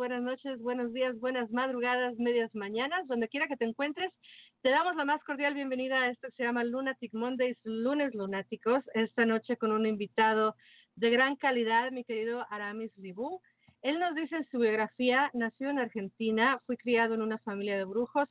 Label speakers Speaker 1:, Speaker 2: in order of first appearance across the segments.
Speaker 1: buenas noches, buenos días, buenas madrugadas, medias mañanas, donde quiera que te encuentres. Te damos la más cordial bienvenida a esto que se llama Lunatic Mondays, lunes lunáticos, esta noche con un invitado de gran calidad, mi querido Aramis Ribú. Él nos dice en su biografía, nació en Argentina, fue criado en una familia de brujos,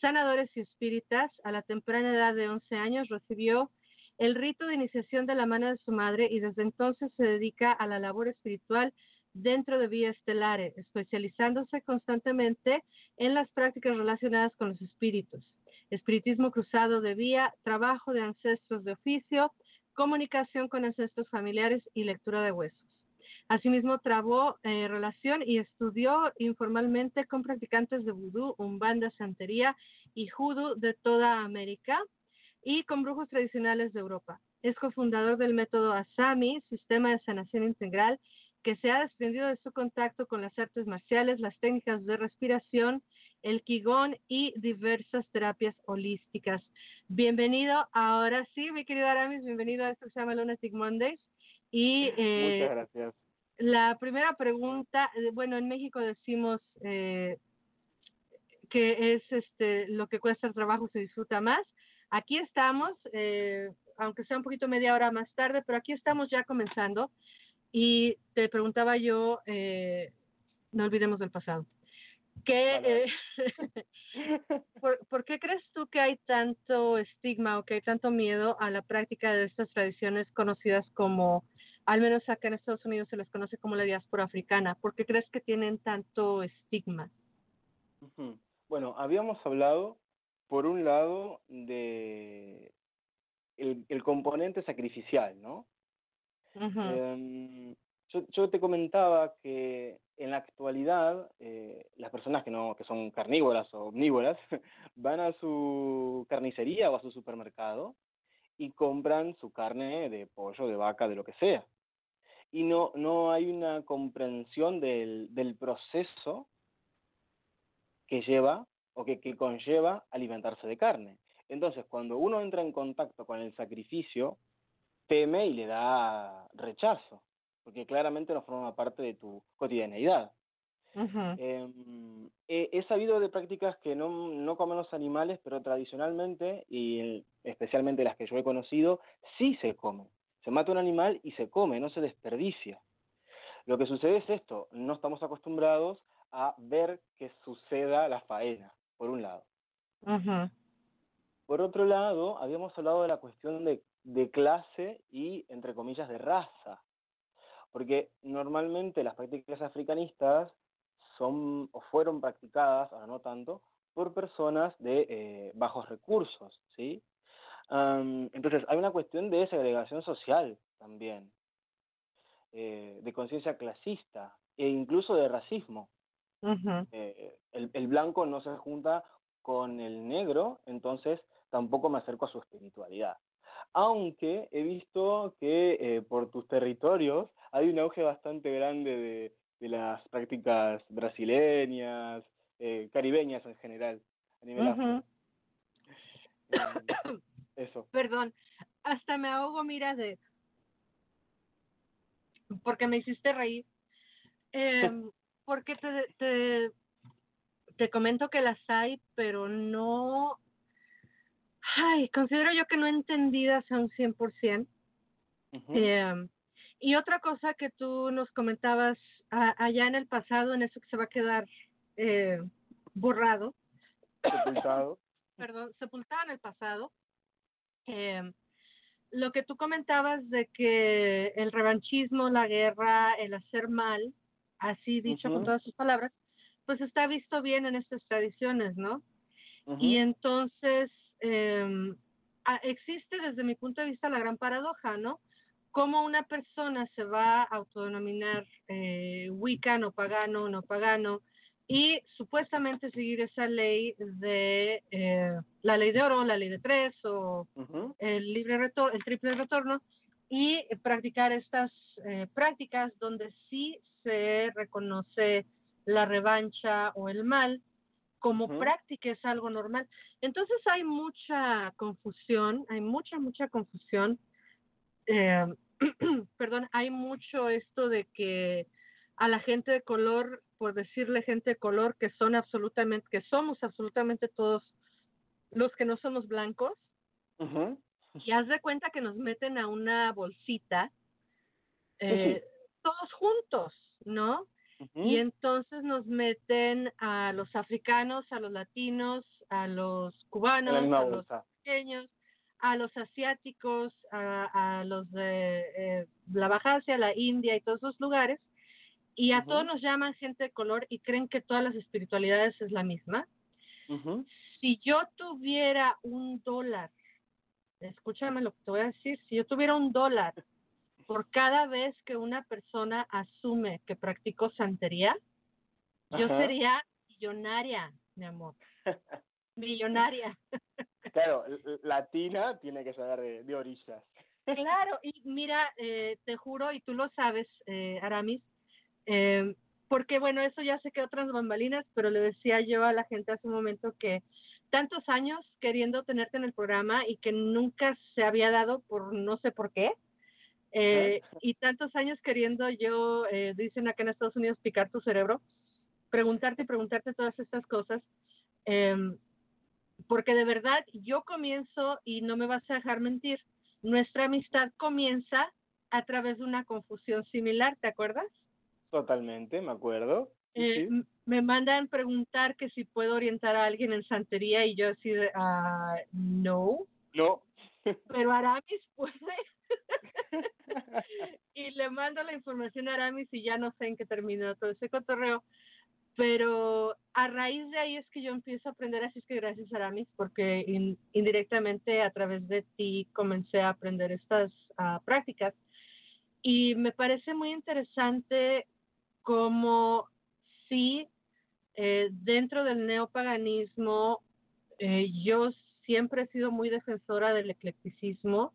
Speaker 1: sanadores y espíritas. A la temprana edad de 11 años recibió el rito de iniciación de la mano de su madre y desde entonces se dedica a la labor espiritual dentro de Vía Estelare, especializándose constantemente en las prácticas relacionadas con los espíritus, espiritismo cruzado de vía, trabajo de ancestros de oficio, comunicación con ancestros familiares y lectura de huesos. Asimismo, trabó eh, relación y estudió informalmente con practicantes de vudú, umbanda, santería y judo de toda América y con brujos tradicionales de Europa. Es cofundador del método Asami, sistema de sanación integral, que se ha desprendido de su contacto con las artes marciales, las técnicas de respiración, el Qigong y diversas terapias holísticas. Bienvenido, ahora sí, mi querido Aramis, bienvenido a esto que se llama Lunatic Mondays.
Speaker 2: Y, eh, Muchas gracias.
Speaker 1: La primera pregunta, eh, bueno, en México decimos eh, que es este lo que cuesta el trabajo se disfruta más. Aquí estamos, aunque sea un poquito media hora más tarde, pero aquí estamos ya comenzando. Y te preguntaba yo, eh, no olvidemos del pasado. ¿Qué, eh, ¿por, qué crees tú que hay tanto estigma o que hay tanto miedo a la práctica de estas tradiciones conocidas como, al menos acá en Estados Unidos se les conoce como la diáspora africana? ¿Por qué crees que tienen tanto estigma?
Speaker 2: Bueno, habíamos hablado, por un lado, de el, el componente sacrificial, ¿no? Em, yo, te comentaba que en la actualidad eh, las personas que no que son carnívoras o omnívoras van a su carnicería o a su supermercado y compran su carne de pollo, de vaca, de lo que sea. Y no, no hay una comprensión del, del proceso que lleva o que, que conlleva alimentarse de carne. Entonces, cuando uno entra en contacto con el sacrificio, teme y le da rechazo, porque claramente no forma parte de tu cotidianeidad. Em, he, sabido de prácticas que no, no comen los animales, pero tradicionalmente, y especialmente las que yo he conocido, sí se come. Se mata un animal y se come, no se desperdicia. Lo que sucede es esto, no estamos acostumbrados a ver que suceda la faena, por un lado. Por otro lado, habíamos hablado de la cuestión de de clase y, entre comillas, de raza. Porque normalmente las prácticas africanistas son o fueron practicadas, ahora no tanto, por personas de eh, bajos recursos, ¿sí? entonces, hay una cuestión de segregación social también, eh, de conciencia clasista e incluso de racismo. Eh, el, el, blanco no se junta con el negro, entonces tampoco me acerco a su espiritualidad aunque he visto que eh, por tus territorios hay un auge bastante grande de, las prácticas brasileñas, eh, caribeñas en general, a nivel
Speaker 1: eh, eso. Perdón, hasta me ahogo, mira, de... Porque me hiciste reír. Em, porque te, te, te comento que las hay, pero no Ay, considero yo que no entendidas a un 100%. eh, y otra cosa que tú nos comentabas allá en el pasado, en eso que se va a quedar eh, borrado.
Speaker 2: Sepultado.
Speaker 1: Perdón, sepultado en el pasado. Eh, lo que tú comentabas de que el revanchismo, la guerra, el hacer mal, así dicho con todas sus palabras, pues está visto bien en estas tradiciones, ¿no? Y entonces eh, existe desde mi punto de vista la gran paradoja, ¿no? Cómo una persona se va a autodenominar eh, Wiccan o pagano o no pagano y supuestamente seguir esa ley de eh, la ley de oro, la ley de tres o el libre retorno, el triple retorno y practicar estas eh, prácticas donde sí se reconoce la revancha o el mal como práctica es algo normal. Entonces hay mucha confusión, hay mucha, mucha confusión. Eh, perdón, hay mucho esto de que a la gente de color por decirle gente de color que son absolutamente, que somos absolutamente todos los que no somos blancos. Y haz de cuenta que nos meten a una bolsita, eh, todos juntos, ¿no? Y entonces nos meten a los africanos, a los latinos, a los cubanos, a los pequeños, a los asiáticos, a, los de eh, la Baja Asia, la India y todos esos lugares, y a todos nos llaman gente de color y creen que todas las espiritualidades es la misma. Si yo tuviera un dólar, escúchame lo que te voy a decir, si yo tuviera un dólar por cada vez que una persona asume que practicó santería, yo sería millonaria, mi amor. millonaria.
Speaker 2: Claro, latina tiene que saber de, orillas.
Speaker 1: Claro, y mira, eh, te juro, y tú lo sabes, eh, Aramis, eh, porque bueno, eso ya sé que otras bambalinas, pero le decía yo a la gente hace un momento que tantos años queriendo tenerte en el programa y que nunca se había dado por no sé por qué. Eh, y tantos años queriendo yo, eh, dicen acá en Estados Unidos, picar tu cerebro, preguntarte y preguntarte todas estas cosas. Eh, porque de verdad yo comienzo, y no me vas a dejar mentir, nuestra amistad comienza a través de una confusión similar, ¿te acuerdas?
Speaker 2: Totalmente, me acuerdo.
Speaker 1: Eh, me mandan preguntar que si puedo orientar a alguien en santería y yo así de, uh, no.
Speaker 2: No.
Speaker 1: Pero Aramis puede. y le mando la información a Aramis y ya no sé en qué terminó todo ese cotorreo pero a raíz de ahí es que yo empiezo a aprender, así es que gracias Aramis, porque indirectamente a través de ti comencé a aprender estas ah, prácticas. Y me parece muy interesante cómo sí, eh, dentro del neopaganismo, eh, yo siempre he sido muy defensora del eclecticismo,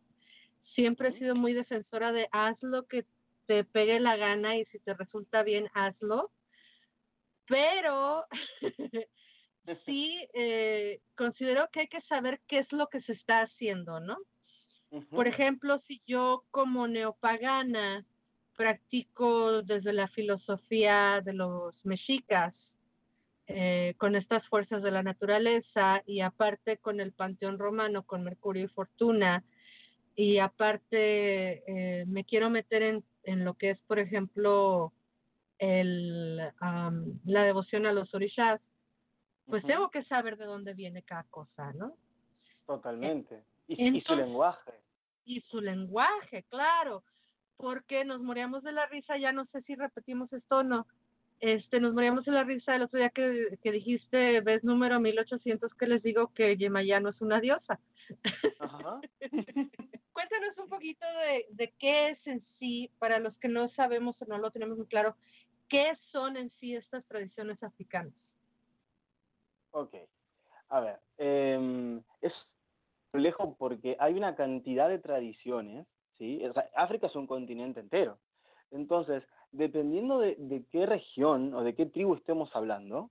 Speaker 1: siempre he sido muy defensora de haz lo que te pegue la gana y si te resulta bien, hazlo. Pero sí eh, considero que hay que saber qué es lo que se está haciendo, ¿no? Por ejemplo, si yo como neopagana practico desde la filosofía de los mexicas, eh, con estas fuerzas de la naturaleza y aparte con el panteón romano, con Mercurio y Fortuna, y aparte eh, me quiero meter en, en lo que es, por ejemplo, el, la devoción a los orishas, pues tengo que saber de dónde viene cada cosa, ¿no?
Speaker 2: Totalmente. Y, su lenguaje.
Speaker 1: Y su lenguaje, claro, porque nos moríamos de la risa, ya no sé si repetimos esto o no, este, nos moríamos de la risa el otro día que, que dijiste, ves número 1800, que les digo que Yemayá no es una diosa. Ajá. Cuéntanos un poquito de, qué es en sí, para los que no sabemos o no lo tenemos muy claro, ¿Qué son en sí estas tradiciones africanas?
Speaker 2: Ok, a ver, eh, es complejo porque hay una cantidad de tradiciones, ¿sí? África es un continente entero. Entonces, dependiendo de, de, qué región o de qué tribu estemos hablando,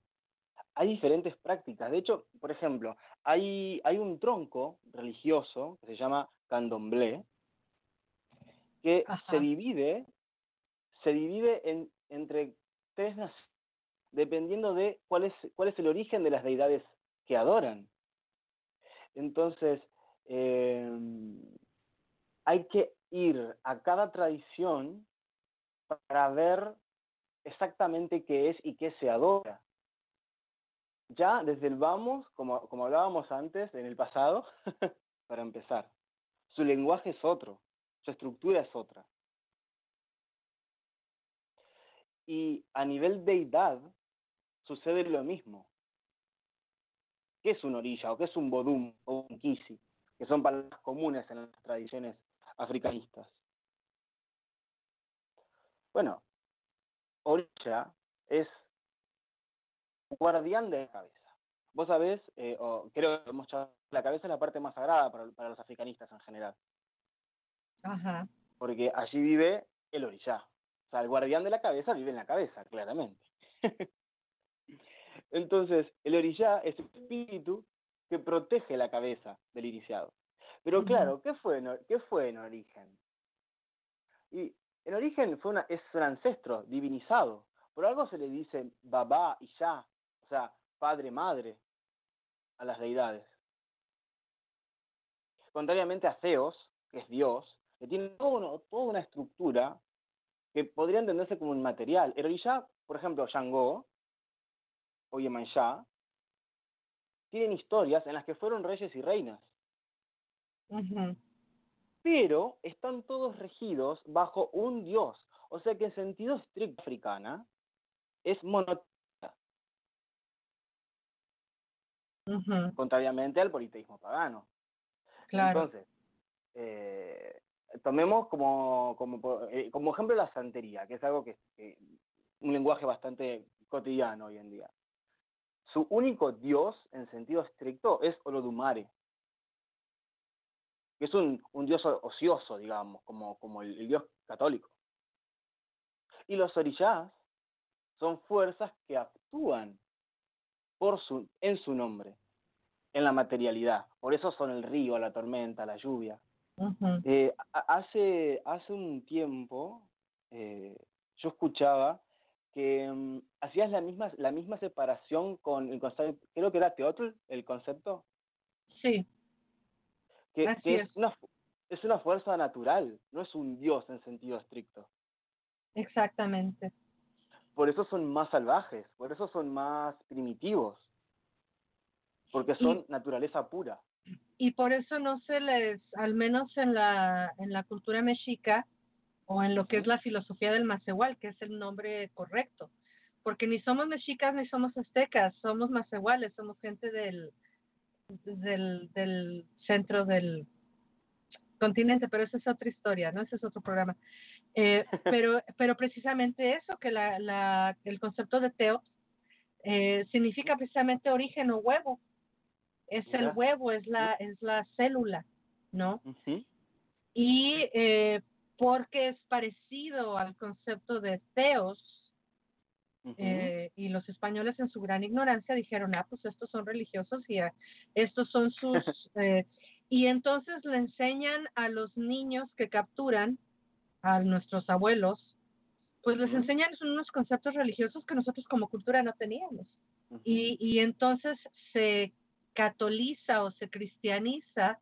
Speaker 2: hay diferentes prácticas. De hecho, por ejemplo, hay, hay un tronco religioso que se llama candomblé, que se divide, se divide en entre tres naciones, dependiendo de cuál es, cuál es el origen de las deidades que adoran. Entonces, em, hay que ir a cada tradición para ver exactamente qué es y qué se adora. Ya desde el vamos, como, como hablábamos antes, en el pasado, para empezar, su lenguaje es otro, su estructura es otra. Y a nivel deidad sucede lo mismo. ¿Qué es un orilla o qué es un bodum o un kisi? Que son palabras comunes en las tradiciones africanistas. Bueno, orilla es guardián de la cabeza. Vos sabés, eh, o creo que hemos la cabeza es la parte más sagrada para, para los africanistas en general.
Speaker 1: Ajá.
Speaker 2: Porque allí vive el orilla. O sea, el guardián de la cabeza vive en la cabeza, claramente. Entonces, el orillá es un espíritu que protege la cabeza del iniciado. Pero claro, ¿qué fue, en, ¿qué fue en origen? Y en origen fue una, es un ancestro divinizado, Por algo se le dice babá y ya, o sea, padre, madre, a las deidades. Contrariamente a Zeus, que es Dios, que tiene toda una estructura que podría entenderse como inmaterial. El orilla, por ejemplo, Shango o Yemanjá, tienen historias en las que fueron reyes y reinas. Pero están todos regidos bajo un dios. O sea que en sentido estricto africana es Contrariamente al politeísmo pagano. Entonces, eh, tomemos como, como, eh, como ejemplo la santería, que es algo que, es un lenguaje bastante cotidiano hoy en día. Su único dios, en sentido estricto, es Olodumare, que es un, un dios ocioso, digamos, como, como el, dios católico. Y los orishas son fuerzas que actúan por su, en su nombre, en la materialidad. Por eso son el río, la tormenta, la lluvia. Eh, hace, hace un tiempo eh, yo escuchaba que mm, hacías la misma, la misma separación con el concepto, creo que era Teotl, el concepto.
Speaker 1: Sí.
Speaker 2: Que, es. una, es una fuerza natural, no es un dios en sentido estricto.
Speaker 1: Exactamente.
Speaker 2: Por eso son más salvajes, por eso son más primitivos, porque son naturaleza pura
Speaker 1: y por eso no se les, al menos en la, en la cultura mexica o en lo que es la filosofía del Macehual, que es el nombre correcto, porque ni somos mexicas ni somos aztecas, somos macehuales, somos gente del, del, del centro del continente, pero esa es otra historia, ¿no? Ese es otro programa. Eh, pero, pero precisamente eso, que la, la, el concepto de teo eh, significa precisamente origen o huevo, es el huevo, es la, es la célula, ¿no? Y eh, porque es parecido al concepto de teos, eh, y los españoles en su gran ignorancia dijeron, ah, pues estos son religiosos y ah, estos son sus... Eh", y entonces le enseñan a los niños que capturan, a nuestros abuelos, pues les enseñan unos conceptos religiosos que nosotros como cultura no teníamos. y, y entonces se catoliza o se cristianiza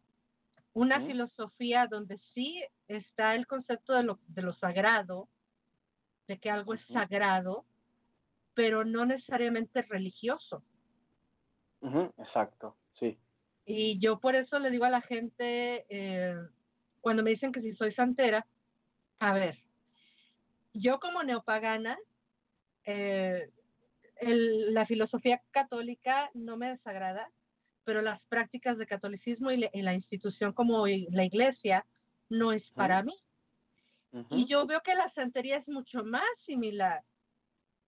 Speaker 1: una filosofía donde sí está el concepto de lo, de lo sagrado, de que algo es sagrado, pero no necesariamente religioso.
Speaker 2: Exacto, sí.
Speaker 1: Y yo por eso le digo a la gente, eh, cuando me dicen que si soy santera, a ver, yo como neopagana, eh, la filosofía católica no me desagrada, pero las prácticas de catolicismo y, la institución como la iglesia no es para mí. Y yo veo que la santería es mucho más similar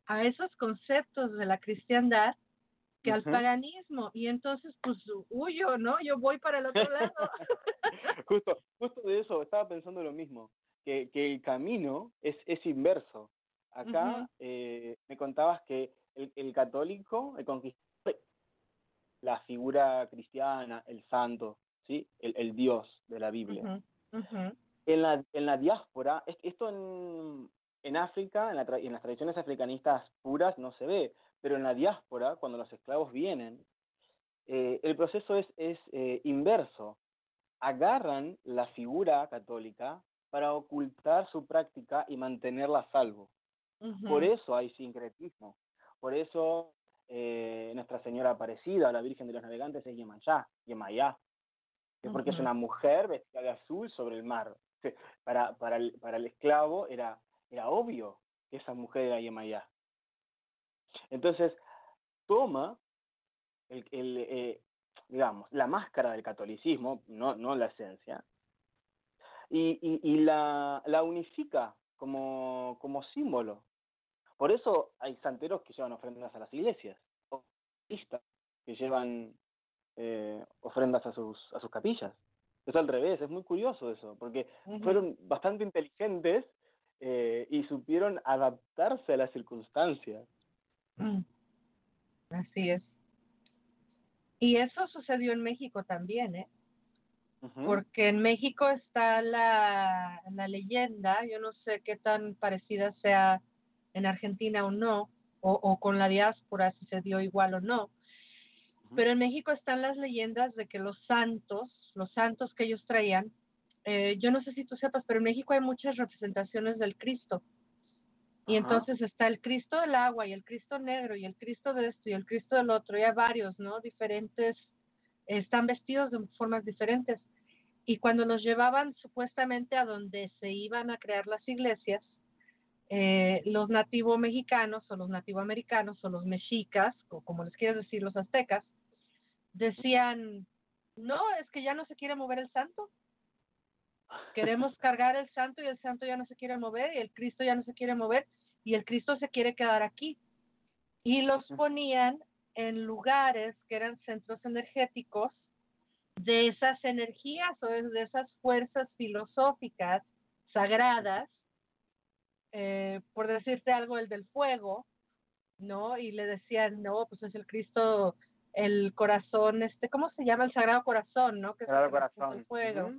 Speaker 1: a esos conceptos de la cristiandad que al paganismo. Y entonces, pues, huyo, ¿no? Yo voy para el otro lado.
Speaker 2: justo, justo de eso, estaba pensando lo mismo, que, que el camino es, es inverso. Acá eh, me contabas que el, el católico, el conquistador, la figura cristiana, el santo, ¿sí? el, el Dios de la Biblia. En, la, en la diáspora, esto en, en África, en, la en, las tradiciones africanistas puras no se ve, pero en la diáspora, cuando los esclavos vienen, eh, el proceso es, es eh, inverso. Agarran la figura católica para ocultar su práctica y mantenerla a salvo. Por eso hay sincretismo. Por eso eh, Nuestra Señora Aparecida, la Virgen de los Navegantes, es Yemayá, Yemayá, porque es una mujer vestida de azul sobre el mar. Para, para, el, para el esclavo era, era obvio que esa mujer era Yemayá. Entonces, toma el, el eh, digamos, la máscara del catolicismo, no, no la esencia, y, y, y la, la unifica como, como símbolo por eso hay santeros que llevan ofrendas a las iglesias, o que llevan eh, ofrendas a sus, a sus capillas. Es al revés, es muy curioso eso, porque fueron bastante inteligentes eh, y supieron adaptarse a las circunstancias.
Speaker 1: Mm. Así es. Y eso sucedió en México también, ¿eh? Porque en México está la, la leyenda, yo no sé qué tan parecida sea en Argentina o no, o, con la diáspora si se dio igual o no. Pero en México están las leyendas de que los santos, los santos que ellos traían, eh, yo no sé si tú sepas, pero en México hay muchas representaciones del Cristo. Y entonces está el Cristo del agua y el Cristo negro y el Cristo de esto y el Cristo del otro, y hay varios, ¿no? Diferentes, están vestidos de formas diferentes. Y cuando los llevaban supuestamente a donde se iban a crear las iglesias, eh, los nativo mexicanos o los nativo americanos o los mexicas, o como les quieres decir los aztecas, decían, no, es que ya no se quiere mover el santo. Queremos cargar el santo y el santo ya no se quiere mover y el Cristo ya no se quiere mover y el Cristo se quiere quedar aquí. Y los ponían en lugares que eran centros energéticos de esas energías o de esas fuerzas filosóficas sagradas eh, por decirte algo, el del fuego, ¿no? Y le decían, no, pues es el Cristo, el corazón, este, ¿cómo se llama? El Sagrado Corazón, ¿no? Que
Speaker 2: Sagrado Corazón.
Speaker 1: El fuego.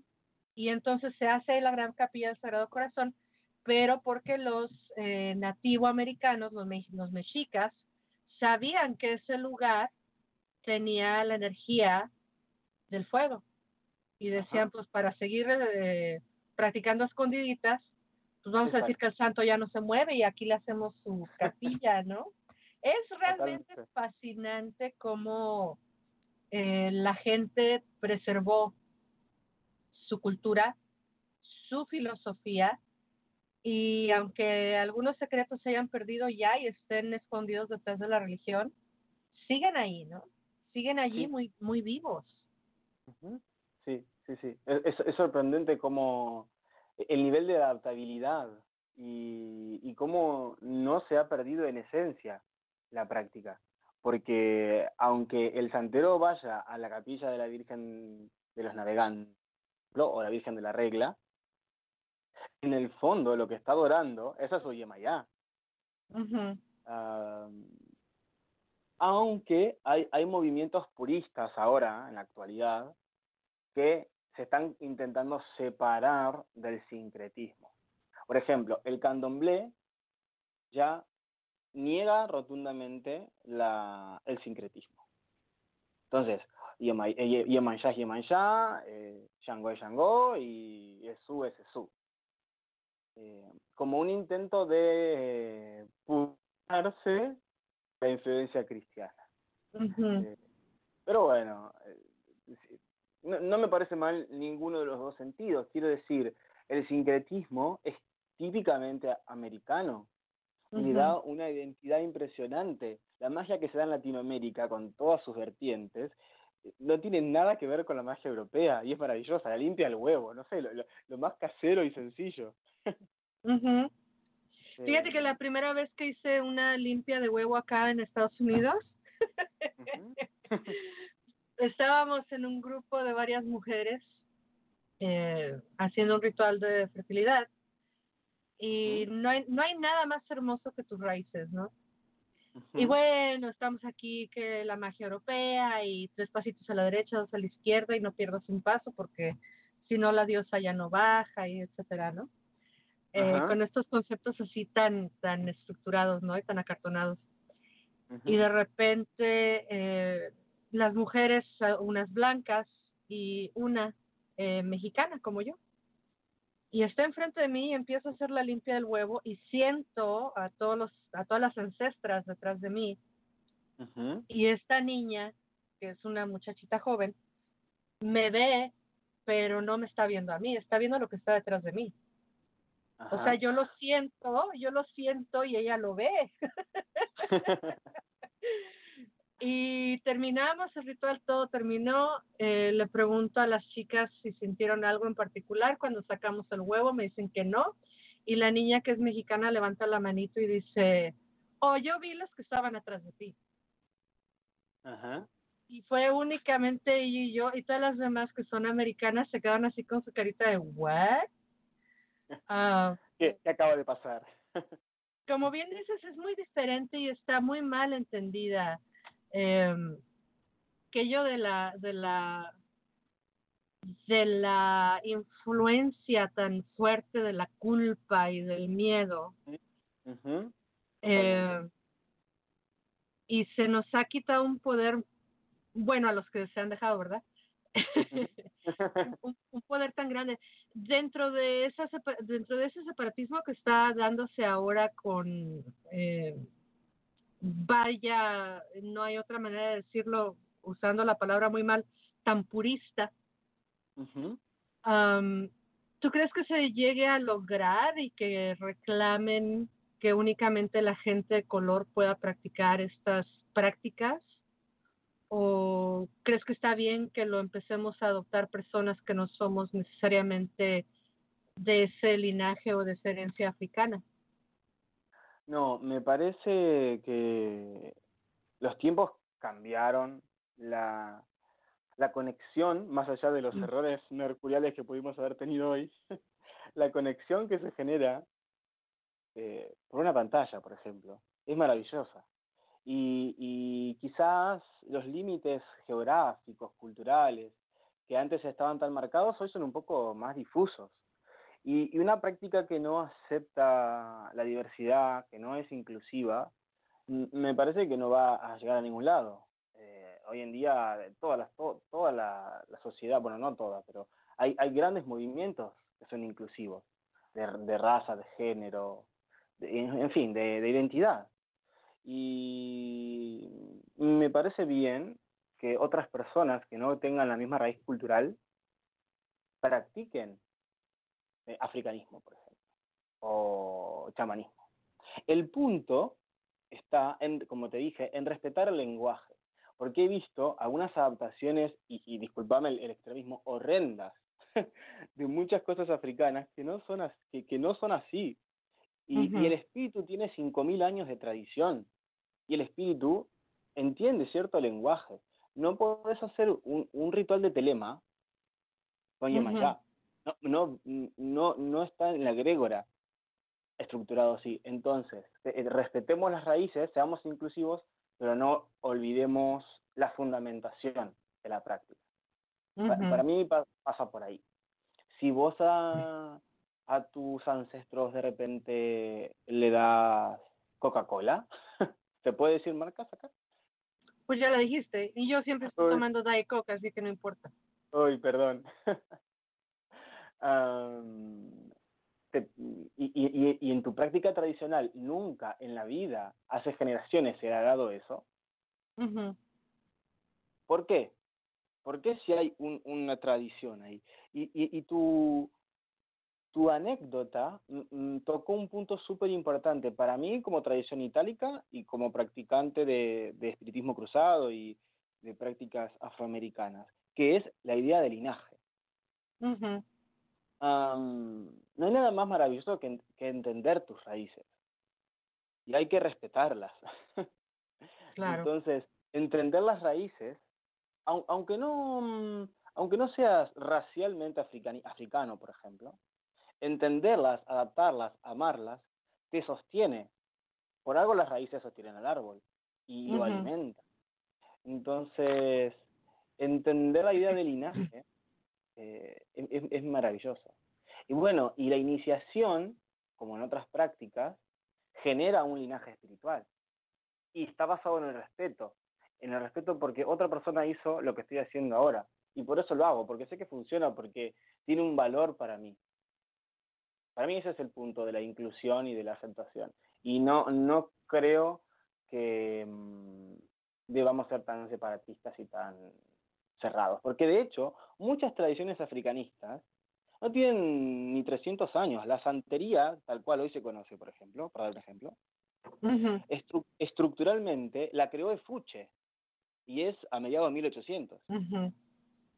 Speaker 1: Y entonces se hace la gran capilla del Sagrado Corazón, pero porque los eh, nativoamericanos, los, los mexicas, sabían que ese lugar tenía la energía del fuego. Y decían, pues para seguir eh, practicando escondiditas, pues vamos a decir que el santo ya no se mueve y aquí le hacemos su capilla, ¿no? Es realmente fascinante cómo eh, la gente preservó su cultura, su filosofía, y aunque algunos secretos se hayan perdido ya y estén escondidos detrás de la religión, siguen ahí, ¿no? Siguen allí muy, muy vivos.
Speaker 2: Sí, sí, sí. es sorprendente cómo el nivel de adaptabilidad y, y cómo no se ha perdido en esencia la práctica. Porque aunque el santero vaya a la capilla de la Virgen de los Navegantes o la Virgen de la Regla, en el fondo lo que está adorando es a su Yemayá. Aunque hay, hay movimientos puristas ahora, en la actualidad, que se están intentando separar del sincretismo. Por ejemplo, el candomblé ya niega rotundamente la, el sincretismo. Entonces, Yemanjá es Yemanjá, eh, Shango es Shango y Esú es Esú. Eh, como un intento de pulsarse la influencia cristiana. Eh, pero bueno, no, me parece mal ninguno de los dos sentidos. Quiero decir, el sincretismo es típicamente americano y da una identidad impresionante. La magia que se da en Latinoamérica, con todas sus vertientes, no tiene nada que ver con la magia europea y es maravillosa, la limpia el huevo, no sé, lo, más casero y sencillo.
Speaker 1: Fíjate que la primera vez que hice una limpia de huevo acá en Estados Unidos, estábamos en un grupo de varias mujeres eh, haciendo un ritual de fertilidad y no hay, no hay nada más hermoso que tus raíces, ¿no? Y bueno, estamos aquí que la magia europea y tres pasitos a la derecha, dos a la izquierda y no pierdas un paso porque si no la diosa ya no baja y etcétera, ¿no? Eh, con estos conceptos así tan tan estructurados, ¿no? Y tan acartonados. Y de repente eh, las mujeres, unas blancas y una eh, mexicana como yo. Y está enfrente de mí y empiezo a hacer la limpia del huevo y siento a todos los, a todas las ancestras detrás de mí. Y esta niña, que es una muchachita joven, me ve, pero no me está viendo a mí, está viendo lo que está detrás de mí. O sea, yo lo siento, yo lo siento y ella lo ve. Y terminamos el ritual, todo terminó. Eh, le pregunto a las chicas si sintieron algo en particular. Cuando sacamos el huevo me dicen que no. Y la niña que es mexicana levanta la manito y dice, oh, yo vi los que estaban atrás de ti. Ajá. Y fue únicamente ella y yo, y todas las demás que son americanas se quedan así con su carita de, ¿what?
Speaker 2: Ah, ¿Qué, ¿Qué acaba de pasar?
Speaker 1: como bien dices, es muy diferente y está muy mal entendida eh, que yo de la, de la de la influencia tan fuerte de la culpa y del miedo Eh, y se nos ha quitado un poder, bueno, a los que se han dejado, ¿verdad? un, poder tan grande. Dentro de esa dentro de ese separatismo que está dándose ahora con eh, vaya no hay otra manera de decirlo usando la palabra muy mal tan purista. ¿Tú crees que se llegue a lograr y que reclamen que únicamente la gente de color pueda practicar estas prácticas? ¿O crees que está bien que lo empecemos a adoptar personas que no somos necesariamente de ese linaje o de esa herencia africana?
Speaker 2: No, me parece que los tiempos cambiaron, la, la conexión, más allá de los mm. errores mercuriales que pudimos haber tenido hoy, la conexión que se genera eh, por una pantalla, por ejemplo, es maravillosa. Y, y quizás los límites geográficos, culturales, que antes estaban tan marcados, hoy son un poco más difusos. Y, y, una práctica que no acepta la diversidad, que no es inclusiva, me parece que no va a llegar a ningún lado hoy en día toda la, toda la, sociedad, bueno, no toda, pero hay, hay grandes movimientos que son inclusivos, de, raza, de género, en, fin, de, identidad. Y me parece bien que otras personas que no tengan la misma raíz cultural practiquen eh, africanismo, por ejemplo, o chamanismo. El punto está, en, como te dije, en respetar el lenguaje porque he visto algunas adaptaciones, y, y disculpame el, extremismo, horrendas de muchas cosas africanas que no son, que, que no son así. Y, y el espíritu tiene 5.000 años de tradición. Y el espíritu entiende cierto lenguaje. No puedes hacer un, un ritual de telema con Yemayá. No, no, no, no está en la grégora estructurado así. Entonces, eh, respetemos las raíces, seamos inclusivos, pero no olvidemos la fundamentación de la práctica. para, mí pasa por ahí. Si vos a, a tus ancestros de repente le das Coca-Cola, ¿te puede decir marcas acá?
Speaker 1: Pues ya lo dijiste, y yo siempre estoy tomando Diet Coca, así que no importa.
Speaker 2: Uy, perdón. y, y, en tu práctica tradicional nunca en la vida, hace generaciones, se ha dado eso. ¿Por qué? ¿Por qué si hay una tradición ahí? Y, y, tu, tu anécdota tocó un punto súper importante para mí como tradición itálica y como practicante de, de espiritismo cruzado y de prácticas afroamericanas, que es la idea de linaje no hay nada más maravilloso que, entender tus raíces. Y hay que respetarlas. Entonces, entender las raíces, aunque no, mm, aunque no seas racialmente africano, por ejemplo, entenderlas, adaptarlas, amarlas, te sostiene. Por algo las raíces sostienen al árbol y lo alimentan. Entonces, entender la idea del linaje eh, es, maravilloso. Y bueno, y la iniciación, como en otras prácticas, genera un linaje espiritual. Y está basado en el respeto. En el respeto porque otra persona hizo lo que estoy haciendo ahora. Y por eso lo hago, porque sé que funciona, porque tiene un valor para mí. Para mí ese es el punto de la inclusión y de la aceptación. Y no, no creo que mm, debamos ser tan separatistas y tan cerrados, porque de hecho muchas tradiciones africanistas no tienen ni 300 años. La santería, tal cual hoy se conoce, por ejemplo, para dar un ejemplo, estructuralmente la creó Efuche y es a mediados de 1800.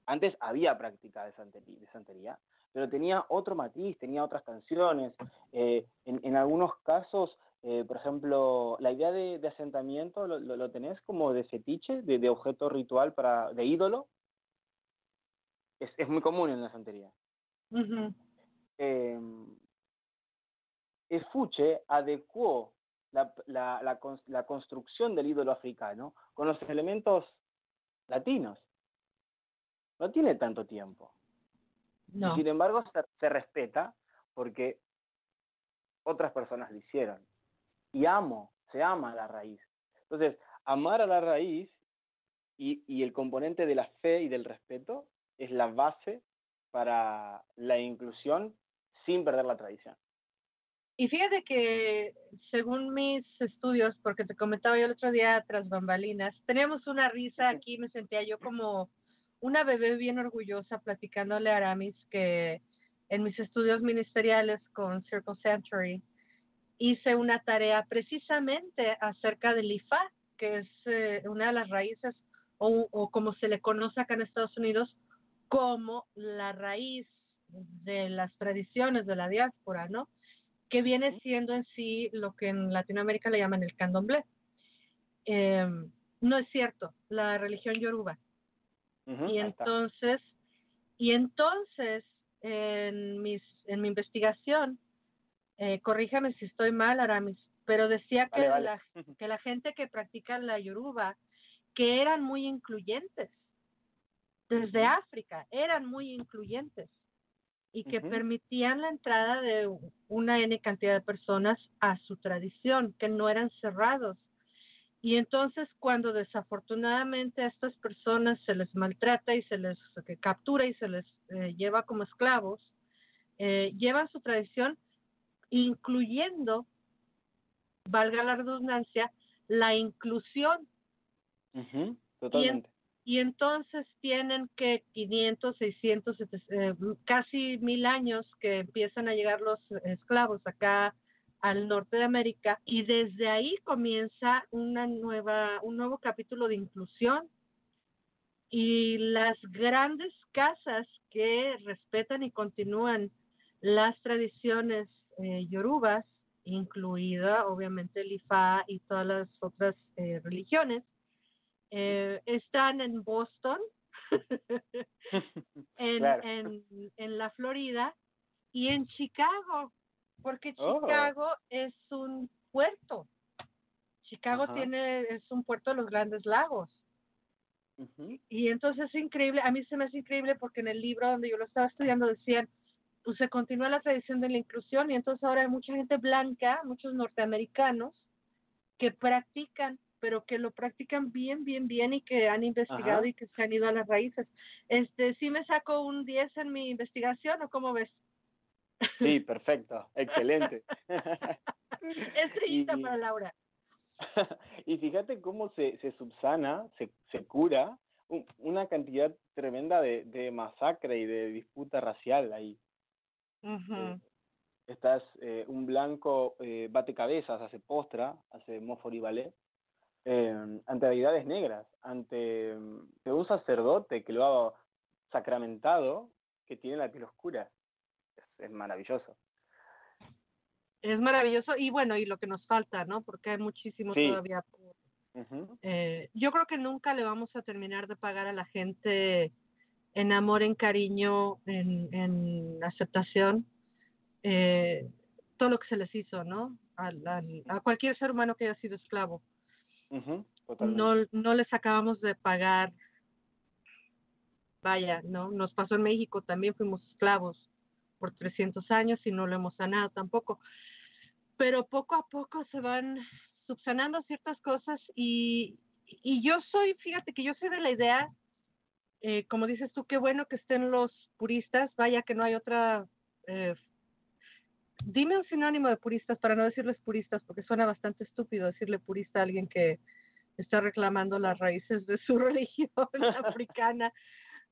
Speaker 2: Antes había práctica de santería, de santería, pero tenía otro matiz, tenía otras canciones. Eh, en, en, algunos casos, eh, por ejemplo, la idea de, asentamiento lo, lo, tenés como de fetiche, de, de, objeto ritual para, de ídolo. Es, es muy común en la santería. Uh Esfuche adecuó la, la, la, la, construcción del ídolo africano con los elementos latinos. No tiene tanto tiempo. Sin embargo, se, respeta porque otras personas lo hicieron. y amo, se ama la raíz. Entonces, amar a la raíz y, y el componente de la fe y del respeto es la base para la inclusión sin perder la tradición.
Speaker 1: Y fíjate que según mis estudios, porque te comentaba yo el otro día tras bambalinas, teníamos una risa aquí, me sentía yo como una bebé bien orgullosa platicándole a Aramis que en mis estudios ministeriales con Circle Century hice una tarea precisamente acerca del IFA, que es eh, una de las raíces, o, o como se le conoce acá en Estados Unidos, como la raíz de las tradiciones de la diáspora, ¿no? que viene siendo en sí lo que en Latinoamérica le llaman el candomblé. Em, no es cierto, la religión yoruba. Y entonces, y entonces en mis en mi investigación, eh, corríjame si estoy mal, Aramis, pero decía que la que la gente que practica la yoruba que eran muy incluyentes desde África, eran muy incluyentes y que permitían la entrada de una N cantidad de personas a su tradición, que no eran cerrados. Y entonces cuando desafortunadamente a estas personas se les maltrata y se les captura y se les eh, lleva como esclavos, eh, llevan su tradición incluyendo, valga la redundancia, la inclusión.
Speaker 2: totalmente
Speaker 1: y entonces tienen que 500, 600, eh, casi mil años que empiezan a llegar los esclavos acá al norte de América y desde ahí comienza una nueva, un nuevo capítulo de inclusión. Y las grandes casas que respetan y continúan las tradiciones eh, yorubas, incluida obviamente el Ifá y todas las otras eh, religiones, eh, están en Boston, en, en, en, la Florida y en Chicago, porque oh. Chicago es un puerto. Chicago tiene es un puerto de los Grandes Lagos. Y entonces es increíble, a mí se me hace increíble porque en el libro donde yo lo estaba estudiando decían, pues se continúa la tradición de la inclusión y entonces ahora hay mucha gente blanca, muchos norteamericanos que practican pero que lo practican bien, bien, bien y que han investigado y que se han ido a las raíces. Este, ¿sí me saco un 10 en mi investigación o cómo ves?
Speaker 2: Sí, perfecto, excelente.
Speaker 1: Estrellita para Laura.
Speaker 2: y fíjate cómo se, se subsana, se, se cura una cantidad tremenda de, de masacre y de disputa racial ahí.
Speaker 1: Uh
Speaker 2: estás, eh, un blanco eh, bate cabezas, hace postra, hace y ballet, eh, ante deidades negras, ante mm, un sacerdote que lo ha sacramentado, que tiene la piel oscura. Es, maravilloso.
Speaker 1: Es maravilloso y bueno, y lo que nos falta, ¿no? Porque hay muchísimo todavía. eh, yo creo que nunca le vamos a terminar de pagar a la gente en amor, en cariño, en, en aceptación, eh, todo lo que se les hizo, ¿no? a cualquier ser humano que haya sido esclavo no, no les acabamos de pagar. Vaya, ¿no? Nos pasó en México, también fuimos esclavos por 300 años y no lo hemos sanado tampoco. Pero poco a poco se van subsanando ciertas cosas y, y yo soy, fíjate que yo soy de la idea, eh, como dices tú, qué bueno que estén los puristas, vaya que no hay otra eh, dime un sinónimo de puristas para no decirles puristas, porque suena bastante estúpido decirle purista a alguien que está reclamando las raíces de su religión africana.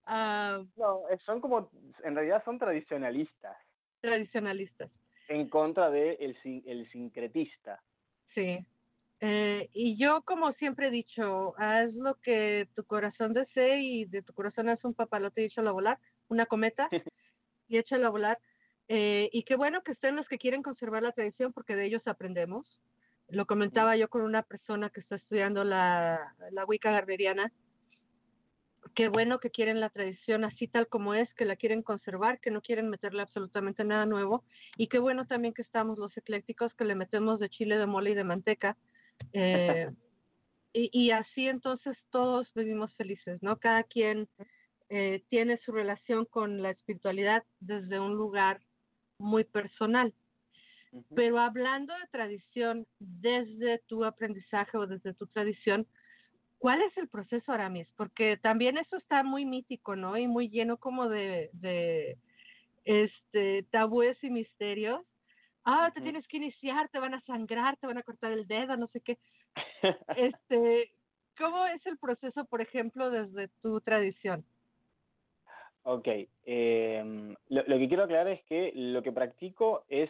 Speaker 2: Uh, no, son como, en realidad son tradicionalistas.
Speaker 1: Tradicionalistas.
Speaker 2: En contra de el, el sincretista.
Speaker 1: Sí. Eh, y yo, como siempre he dicho, haz lo que tu corazón desee y de tu corazón haz un papalote y échalo a volar, una cometa y échalo a volar. Eh, y qué bueno que estén los que quieren conservar la tradición porque de ellos aprendemos. Lo comentaba yo con una persona que está estudiando la, la Wicca garderiana. Qué bueno que quieren la tradición así tal como es, que la quieren conservar, que no quieren meterle absolutamente nada nuevo. Y qué bueno también que estamos los eclécticos que le metemos de chile, de mole y de manteca. Eh, y, y, así entonces todos vivimos felices, ¿no? Cada quien eh, tiene su relación con la espiritualidad desde un lugar muy personal. Pero hablando de tradición, desde tu aprendizaje o desde tu tradición, ¿cuál es el proceso Aramis? Porque también eso está muy mítico, ¿no? Y muy lleno como de, de este, tabúes y misterios. Ah, te tienes que iniciar, te van a sangrar, te van a cortar el dedo, no sé qué. este, ¿cómo es el proceso, por ejemplo, desde tu tradición?
Speaker 2: Ok, eh, lo, lo, que quiero aclarar es que lo que practico es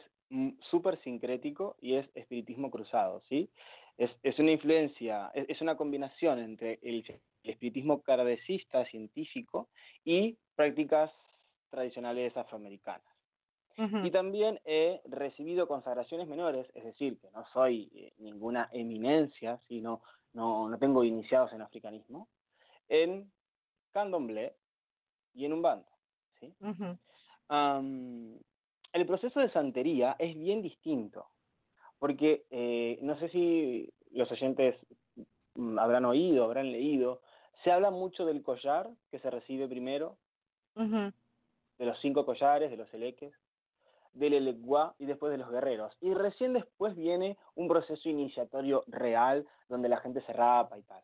Speaker 2: súper sincrético y es espiritismo cruzado, ¿sí? Es, es una influencia, es, es, una combinación entre el, el espiritismo kardecista científico y prácticas tradicionales afroamericanas. Y también he recibido consagraciones menores, es decir, que no soy eh, ninguna eminencia, sino no, no tengo iniciados en africanismo, en candomblé y en un ¿sí? um, el proceso de santería es bien distinto, porque eh, no sé si los oyentes mm, habrán oído, habrán leído, se habla mucho del collar que se recibe primero, de los cinco collares, de los eleques, del eleguá y después de los guerreros. Y recién después viene un proceso iniciatorio real donde la gente se rapa y tal.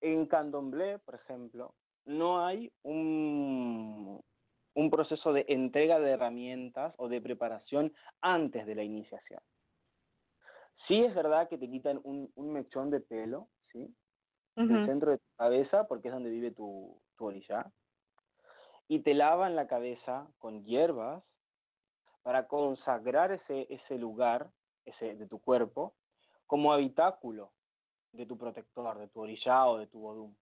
Speaker 2: en candomblé, por ejemplo, no hay un, un proceso de entrega de herramientas o de preparación antes de la iniciación. Sí es verdad que te quitan un, un mechón de pelo, ¿sí? Del centro de tu cabeza, porque es donde vive tu, tu orilla. Y te lavan la cabeza con hierbas para consagrar ese, ese lugar ese, de tu cuerpo como habitáculo de tu protector, de tu orilla o de tu bodum.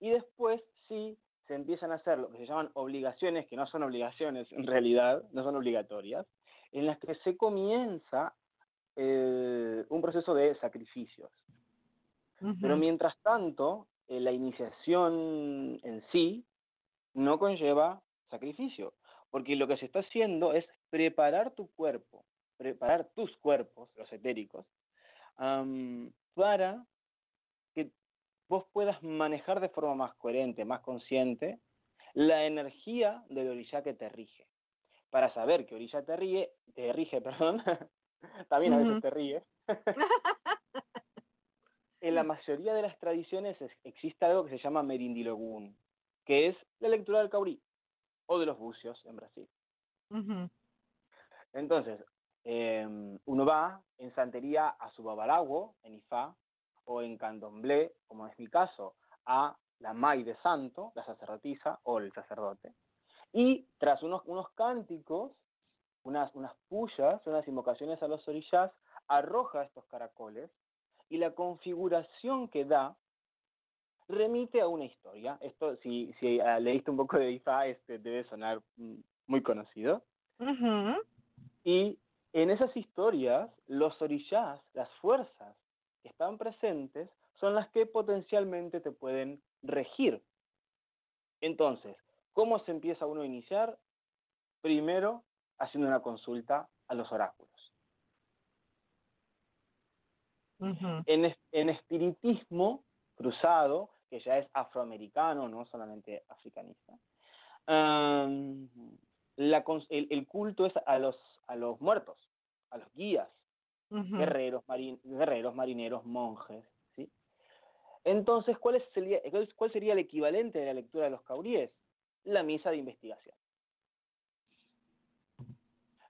Speaker 2: Y después sí se empiezan a hacer lo que se llaman obligaciones, que no son obligaciones en realidad, no son obligatorias, en las que se comienza eh, un proceso de sacrificios. Pero mientras tanto, eh, la iniciación en sí no conlleva sacrificio, porque lo que se está haciendo es preparar tu cuerpo, preparar tus cuerpos, los etéricos, para vos puedas manejar de forma más coherente, más consciente, la energía del orilla que te rige. Para saber que orilla te, ríe, te rige, perdón, también a veces te ríe. en la mayoría de las tradiciones existe algo que se llama Merindilogún, que es la lectura del caurí o de los bucios en Brasil. Entonces, em, uno va en santería a su babalago, en Ifá, o en candomblé, como es mi caso, a la May de Santo, la sacerdotisa o el sacerdote. Y tras unos, unos cánticos, unas, unas pullas, unas invocaciones a los orillas, arroja estos caracoles y la configuración que da remite a una historia. Esto, si, si uh, leíste un poco de Ifa, este debe sonar mm, muy conocido. Y en esas historias, los orillas, las fuerzas que están presentes son las que potencialmente te pueden regir. Entonces, ¿cómo se empieza uno a iniciar? Primero, haciendo una consulta a los oráculos. en, en, espiritismo cruzado, que ya es afroamericano, no solamente africanista, la, el, el, culto es a los, a los muertos, a los guías, guerreros, guerreros, marineros, monjes. ¿sí? Entonces, ¿cuál sería, ¿cuál sería el equivalente de la lectura de los cauríes? La misa de investigación.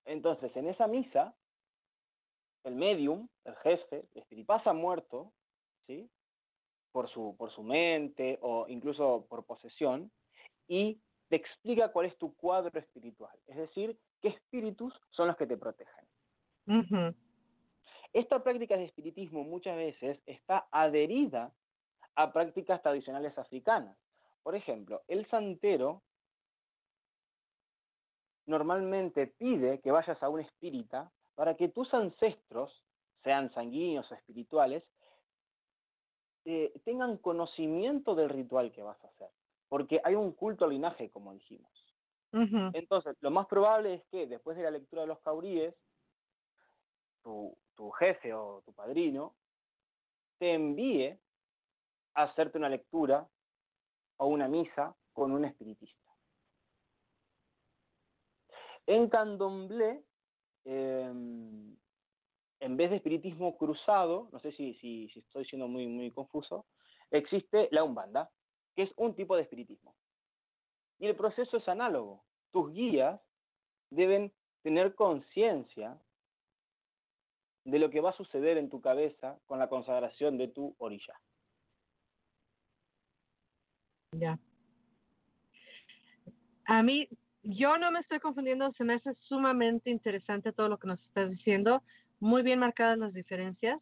Speaker 2: Entonces, en esa misa, el medium, el jefe, el pasa muerto, ¿sí? Por su, por su mente o incluso por posesión, y te explica cuál es tu cuadro espiritual, es decir, qué espíritus son los que te protegen. Esta práctica de espiritismo muchas veces está adherida a prácticas tradicionales africanas. Por ejemplo, el santero normalmente pide que vayas a un espírita para que tus ancestros, sean sanguíneos o espirituales, eh, tengan conocimiento del ritual que vas a hacer, porque hay un culto al linaje, como dijimos. Entonces, lo más probable es que después de la lectura de los cauríes, tu, tu jefe o tu padrino te envíe a hacerte una lectura o una misa con un espiritista. En candomblé, em, en vez de espiritismo cruzado, no sé si, si, si estoy siendo muy, muy confuso, existe la umbanda, que es un tipo de espiritismo. Y el proceso es análogo. Tus guías deben tener conciencia de lo que va a suceder en tu cabeza con la consagración de tu orilla.
Speaker 1: Ya. A mí, yo no me estoy confundiendo, se me hace sumamente interesante todo lo que nos estás diciendo, muy bien marcadas las diferencias.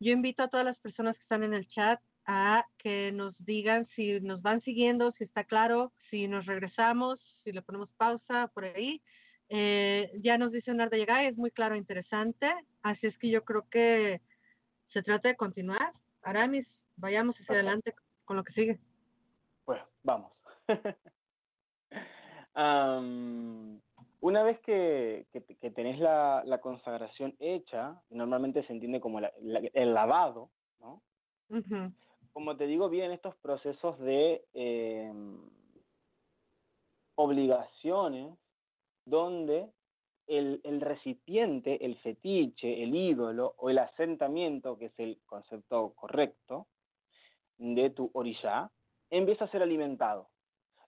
Speaker 1: Yo invito a todas las personas que están en el chat a que nos digan si nos van siguiendo, si está claro, si nos regresamos, si le ponemos pausa por ahí. Eh, ya nos dice Narda Yagay, es muy claro e interesante, así es que yo creo que se trata de continuar. Aramis, vayamos hacia adelante con lo que sigue.
Speaker 2: Pues vamos. una vez que, que, tenés la, la, consagración hecha, normalmente se entiende como el lavado, ¿no? Como te digo, vienen estos procesos de eh, obligaciones donde el, el, recipiente, el fetiche, el ídolo o el asentamiento, que es el concepto correcto de tu orilla, empieza a ser alimentado.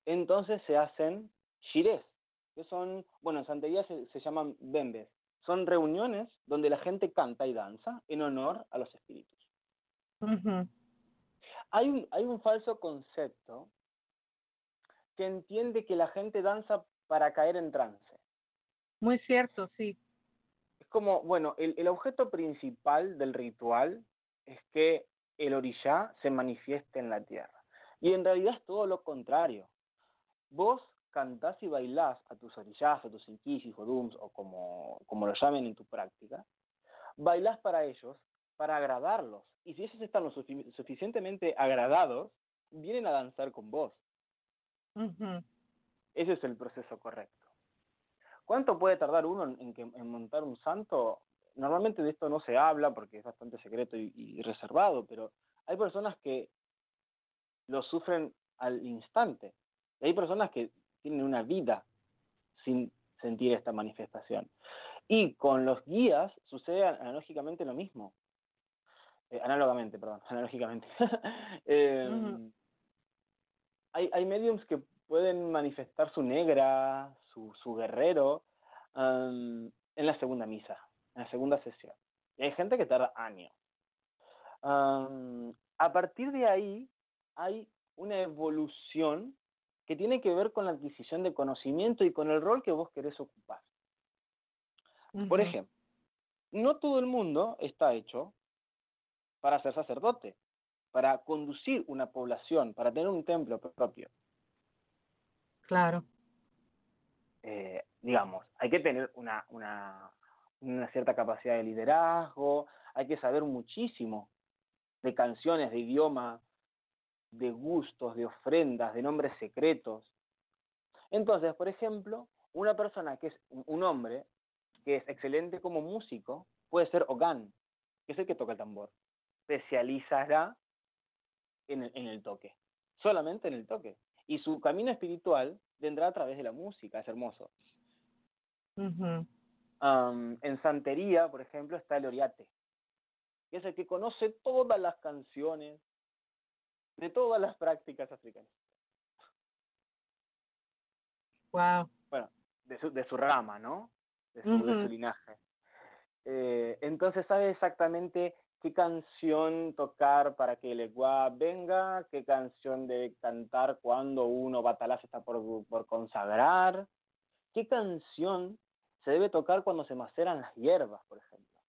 Speaker 2: Entonces se hacen shires, que son, bueno, en santería se, se llaman bembes. Son reuniones donde la gente canta y danza en honor a los espíritus. hay, un, hay un falso concepto que entiende que la gente danza para caer en trance.
Speaker 1: Muy cierto, sí.
Speaker 2: Es como, bueno, el, el objeto principal del ritual es que el orillá se manifieste en la tierra. Y en realidad es todo lo contrario. Vos cantás y bailás a tus orillás, a tus inquisis o dooms, o como, como lo llamen en tu práctica, bailás para ellos, para agradarlos. Y si ellos están lo suficientemente agradados, vienen a danzar con vos. Ese es el proceso correcto. ¿Cuánto puede tardar uno en, en, montar un santo? Normalmente de esto no se habla porque es bastante secreto y, reservado, pero hay personas que lo sufren al instante. Y hay personas que tienen una vida sin sentir esta manifestación. Y con los guías sucede analógicamente lo mismo. Eh, análogamente, perdón, analógicamente. eh, hay, hay mediums que pueden manifestar su negra, su, su guerrero, en la segunda misa, en la segunda sesión. Y hay gente que tarda años. a partir de ahí hay una evolución que tiene que ver con la adquisición de conocimiento y con el rol que vos querés ocupar. Por ejemplo, no todo el mundo está hecho para ser sacerdote, para conducir una población, para tener un templo propio.
Speaker 1: Claro.
Speaker 2: Eh, digamos, hay que tener una, una, una cierta capacidad de liderazgo, hay que saber muchísimo de canciones, de idioma, de gustos, de ofrendas, de nombres secretos. Entonces, por ejemplo, una persona que es un hombre, que es excelente como músico, puede ser Ogan, que es el que toca el tambor. Especializará en el, en el toque, solamente en el toque. Y su camino espiritual vendrá a través de la música, es hermoso. en santería, por ejemplo, está el oriate, que es el que conoce todas las canciones de todas las prácticas africanas.
Speaker 1: Wow.
Speaker 2: Bueno, de su, de su rama, ¿no? De su, de su linaje. Eh, entonces sabe exactamente qué canción tocar para que el Eguá venga, qué canción debe cantar cuando uno Batalás está por, por consagrar, qué canción se debe tocar cuando se maceran las hierbas, por ejemplo.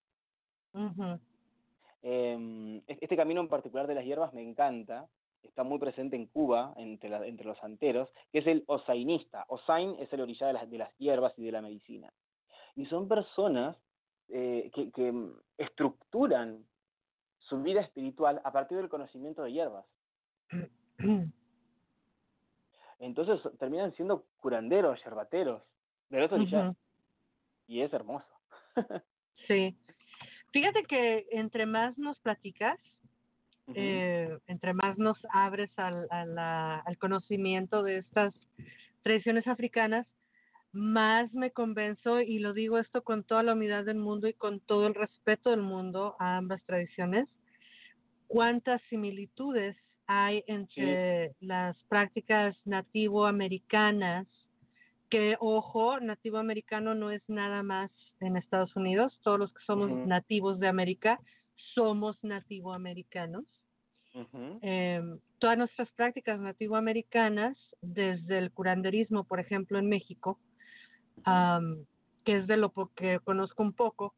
Speaker 2: eh, este camino en particular de las hierbas me encanta, está muy presente en Cuba, entre, la, entre los santeros, que es el osainista. Osain es el orilla de las, de las hierbas y de la medicina. Y son personas eh, que, que estructuran su vida espiritual a partir del conocimiento de hierbas. Entonces terminan siendo curanderos, yerbateros, de los uh Y es hermoso.
Speaker 1: sí. Fíjate que entre más nos platicas, eh, entre más nos abres al, al conocimiento de estas tradiciones africanas, más me convenzo, y lo digo esto con toda la humildad del mundo y con todo el respeto del mundo a ambas tradiciones, cuántas similitudes hay entre las prácticas nativoamericanas, que ojo, nativo americano no es nada más en Estados Unidos, todos los que somos nativos de América somos nativoamericanos. Em, todas nuestras prácticas nativoamericanas, desde el curanderismo, por ejemplo, en México, que es de lo que conozco un poco,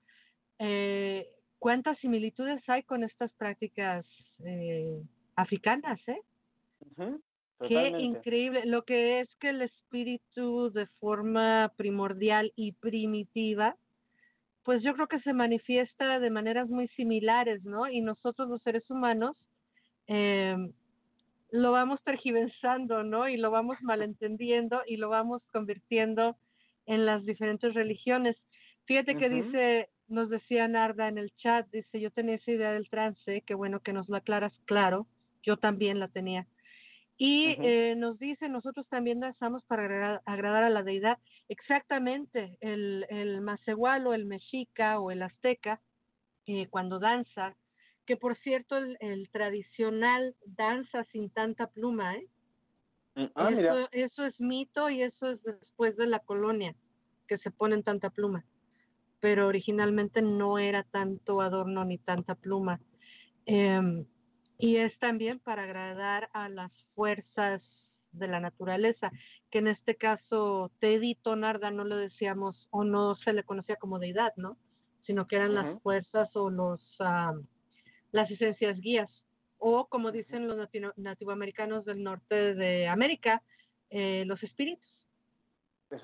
Speaker 1: eh, ¿cuántas similitudes hay con estas prácticas eh, africanas? Eh? Qué increíble. Lo que es que el espíritu de forma primordial y primitiva, pues yo creo que se manifiesta de maneras muy similares, ¿no? Y nosotros los seres humanos eh, lo vamos tergiversando, ¿no? Y lo vamos malentendiendo y lo vamos convirtiendo en las diferentes religiones. Fíjate que dice, nos decía Narda en el chat, dice, yo tenía esa idea del trance, qué bueno que nos lo aclaras, claro, yo también la tenía. Y eh, nos dice, nosotros también danzamos para agradar, a la deidad. Exactamente, el, el o el mexica o el azteca, eh, cuando danza, que por cierto el, el, tradicional danza sin tanta pluma, ¿eh? Mm, ah, eso, eso es mito y eso es después de la colonia, que se ponen tanta pluma. Pero originalmente no era tanto adorno ni tanta pluma. Em, y es también para agradar a las fuerzas de la naturaleza, que en este caso Teddy Narda no le decíamos o no se le conocía como deidad, ¿no? Sino que eran las fuerzas o los las esencias guías o como dicen los nativoamericanos del norte de América, eh, los espíritus.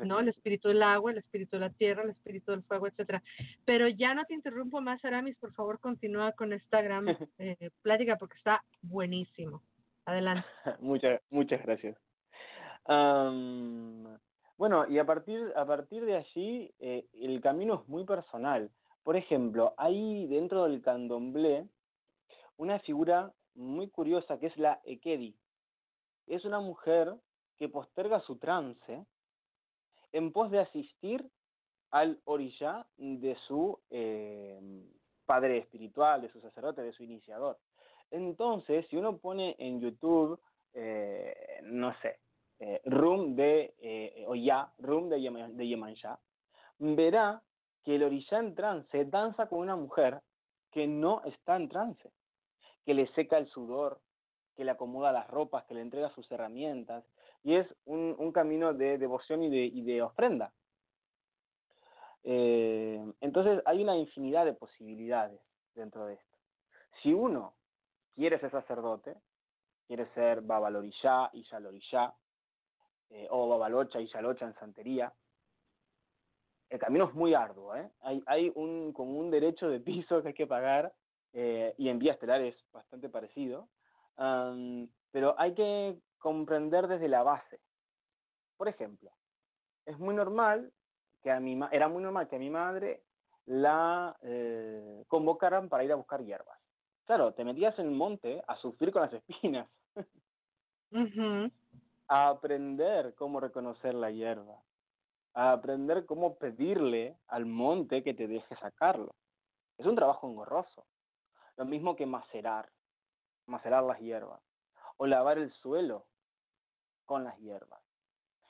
Speaker 1: ¿No? El espíritu del agua, el espíritu de la tierra, el espíritu del fuego, etcétera. Pero ya no te interrumpo más, Aramis, por favor continúa con esta gran eh, plática porque está buenísimo. Adelante.
Speaker 2: muchas, muchas gracias. bueno, y a partir, a partir de allí, eh, el camino es muy personal. Por ejemplo, hay dentro del candomblé una figura muy curiosa que es la Ekedi. Es una mujer que posterga su trance en pos de asistir al orilla de su eh, padre espiritual, de su sacerdote, de su iniciador. Entonces, si uno pone en YouTube, eh, no sé, eh, Room de o ya, Room de, Yemansha, verá que el orilla en trance danza con una mujer que no está en trance que le seca el sudor, que le acomoda las ropas, que le entrega sus herramientas, y es un, camino de devoción y de, ofrenda. Eh, entonces hay una infinidad de posibilidades dentro de esto. Si uno quiere ser sacerdote, quiere ser Babalorillá y Yalorillá, eh, o Babalocha y Yalocha en santería, el camino es muy arduo. ¿eh? Hay, hay un, un derecho de piso que hay que pagar eh, y en Vía Estelar es bastante parecido, pero hay que comprender desde la base. Por ejemplo, es muy normal que a mi era muy normal que a mi madre la eh, convocaran para ir a buscar hierbas. Claro, te metías en el monte a sufrir con las espinas, a aprender cómo reconocer la hierba, a aprender cómo pedirle al monte que te deje sacarlo. Es un trabajo engorroso. Lo mismo que macerar, macerar las hierbas, o lavar el suelo con las hierbas.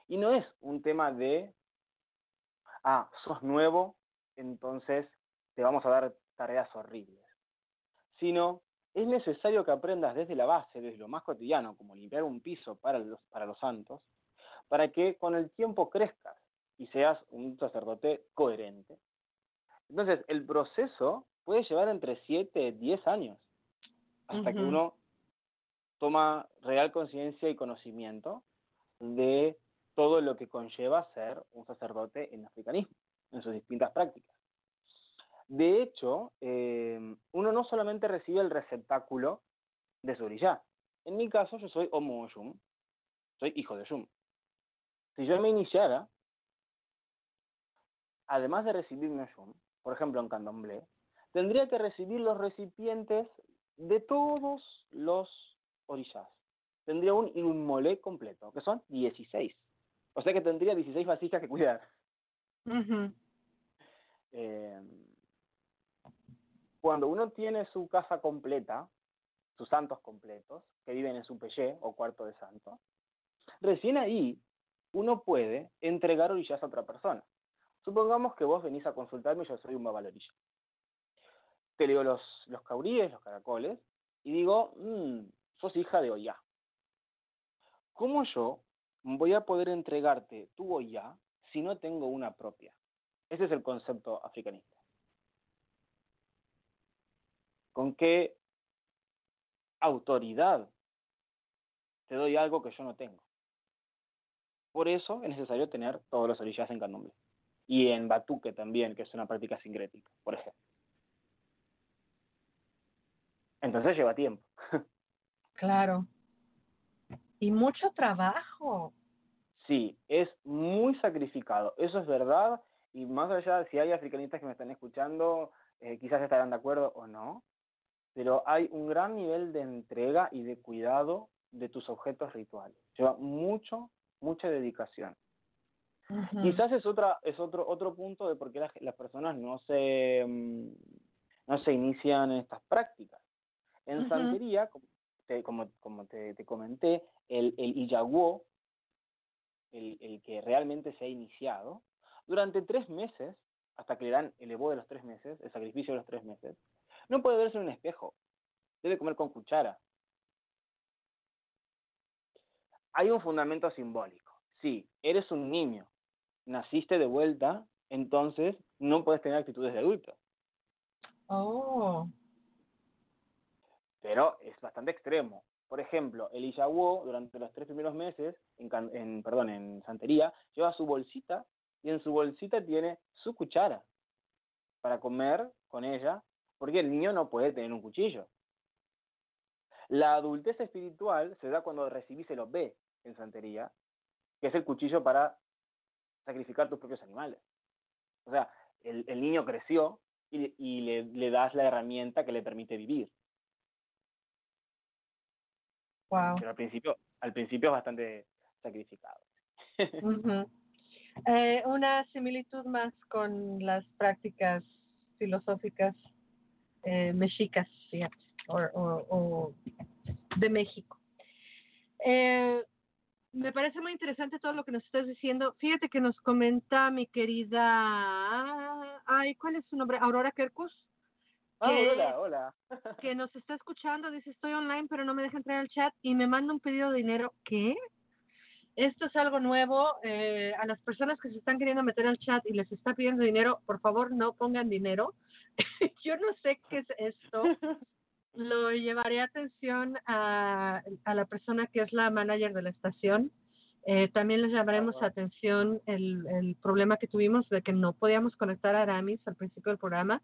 Speaker 2: Y no es un tema de, ah, sos nuevo, entonces te vamos a dar tareas horribles, sino es necesario que aprendas desde la base, desde lo más cotidiano, como limpiar un piso para los, para los santos, para que con el tiempo crezcas y seas un sacerdote coherente. Entonces, el proceso puede llevar entre 7 y 10 años hasta que uno toma real conciencia y conocimiento de todo lo que conlleva ser un sacerdote en africanismo, en sus distintas prácticas. De hecho, eh, uno no solamente recibe el receptáculo de su orilla. En mi caso, yo soy Homo Yum, soy hijo de Yum. Si yo me iniciara, además de recibir un Yum, por ejemplo en candomblé, tendría que recibir los recipientes de todos los orillas. Tendría un inmolé completo, que son 16. O sea que tendría 16 vasijas que cuidar. Eh, cuando uno tiene su casa completa, sus santos completos, que viven en su pellé o cuarto de santo, recién ahí uno puede entregar orillas a otra persona. Supongamos que vos venís a consultarme y yo soy un babalorilla. Te leo los, los cauríes, los caracoles, y digo, mmm, sos hija de Oya. ¿Cómo yo voy a poder entregarte tu Oya si no tengo una propia? Ese es el concepto africanista. ¿Con qué autoridad te doy algo que yo no tengo? Por eso es necesario tener todos los orillas en candomblé. Y en batuque también, que es una práctica sincrética, por ejemplo. Entonces lleva tiempo.
Speaker 1: Claro. Y mucho trabajo.
Speaker 2: Sí, es muy sacrificado, eso es verdad, y más allá, si hay africanistas que me están escuchando, eh, quizás estarán de acuerdo o no, pero hay un gran nivel de entrega y de cuidado de tus objetos rituales. Lleva mucho, mucha dedicación. Quizás es otra, es otro, otro punto de por qué las, las personas no se, mm, no se inician en estas prácticas. En santería, como te, como, como te, comenté, el, el Iyaguó, el, el que realmente se ha iniciado, durante tres meses, hasta que le dan el evo de los tres meses, el sacrificio de los tres meses, no puede verse en un espejo, debe comer con cuchara. Hay un fundamento simbólico. Sí, eres un niño, naciste de vuelta, entonces no puedes tener actitudes de adulto.
Speaker 1: Oh.
Speaker 2: Pero es bastante extremo. Por ejemplo, el Iyaguó, durante los tres primeros meses, en, perdón, en santería, lleva su bolsita y en su bolsita tiene su cuchara para comer con ella, porque el niño no puede tener un cuchillo. La adultez espiritual se da cuando recibís el B en santería, que es el cuchillo para sacrificar tus propios animales. O sea, el, el niño creció y, le das la herramienta que le permite vivir.
Speaker 1: Wow.
Speaker 2: Pero al principio, al principio es bastante sacrificado.
Speaker 1: Eh, una similitud más con las prácticas filosóficas eh, mexicas, fíjate, o, o- o de México. Eh, me parece muy interesante todo lo que nos estás diciendo. Fíjate que nos comenta mi querida, ay, ¿cuál es su nombre? Aurora Kerkus,
Speaker 2: Ah,
Speaker 1: que-
Speaker 2: hola, hola.
Speaker 1: que nos está escuchando, dice estoy online pero no me deja entrar al chat y me manda un pedido de dinero. ¿Qué? Esto es algo nuevo. eh, a las personas que se están queriendo meter al chat y les está pidiendo dinero, por favor no pongan dinero. Yo no sé qué es esto. Lo llevaré a atención a, a la persona que es la manager de la estación. Eh, también les llamaremos atención el, el problema que tuvimos de que no podíamos conectar a Aramis al principio del programa.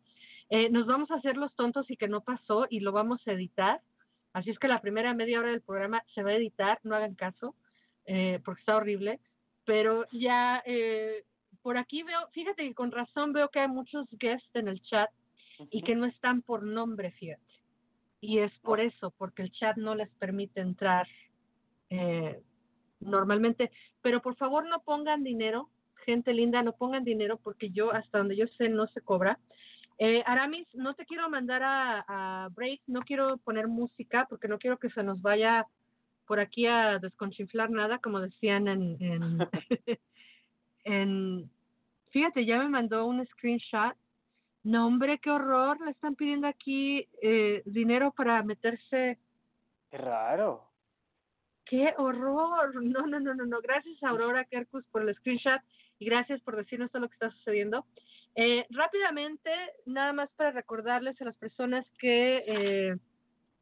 Speaker 1: Eh, nos vamos a hacer los tontos y que no pasó y lo vamos a editar. Así es que la primera media hora del programa se va a editar, no hagan caso, eh, porque está horrible. Pero ya eh, por aquí veo, fíjate que con razón veo que hay muchos guests en el chat y que no están por nombre, fíjate. Y es por eso, porque el chat no les permite entrar eh, normalmente. Pero por favor no pongan dinero, gente linda, no pongan dinero porque yo, hasta donde yo sé, no se cobra. Eh, Aramis, no te quiero mandar a, a break, no quiero poner música porque no quiero que se nos vaya por aquí a desconchinflar nada, como decían en, en, en fíjate, ya me mandó un screenshot. No, hombre, qué horror, le están pidiendo aquí eh, dinero para meterse.
Speaker 2: Qué raro.
Speaker 1: ¡Qué horror! No, no, no, no, no. Gracias, Aurora Kerkus, por el screenshot y gracias por decirnos todo lo que está sucediendo. Eh, rápidamente, nada más para recordarles a las personas que eh,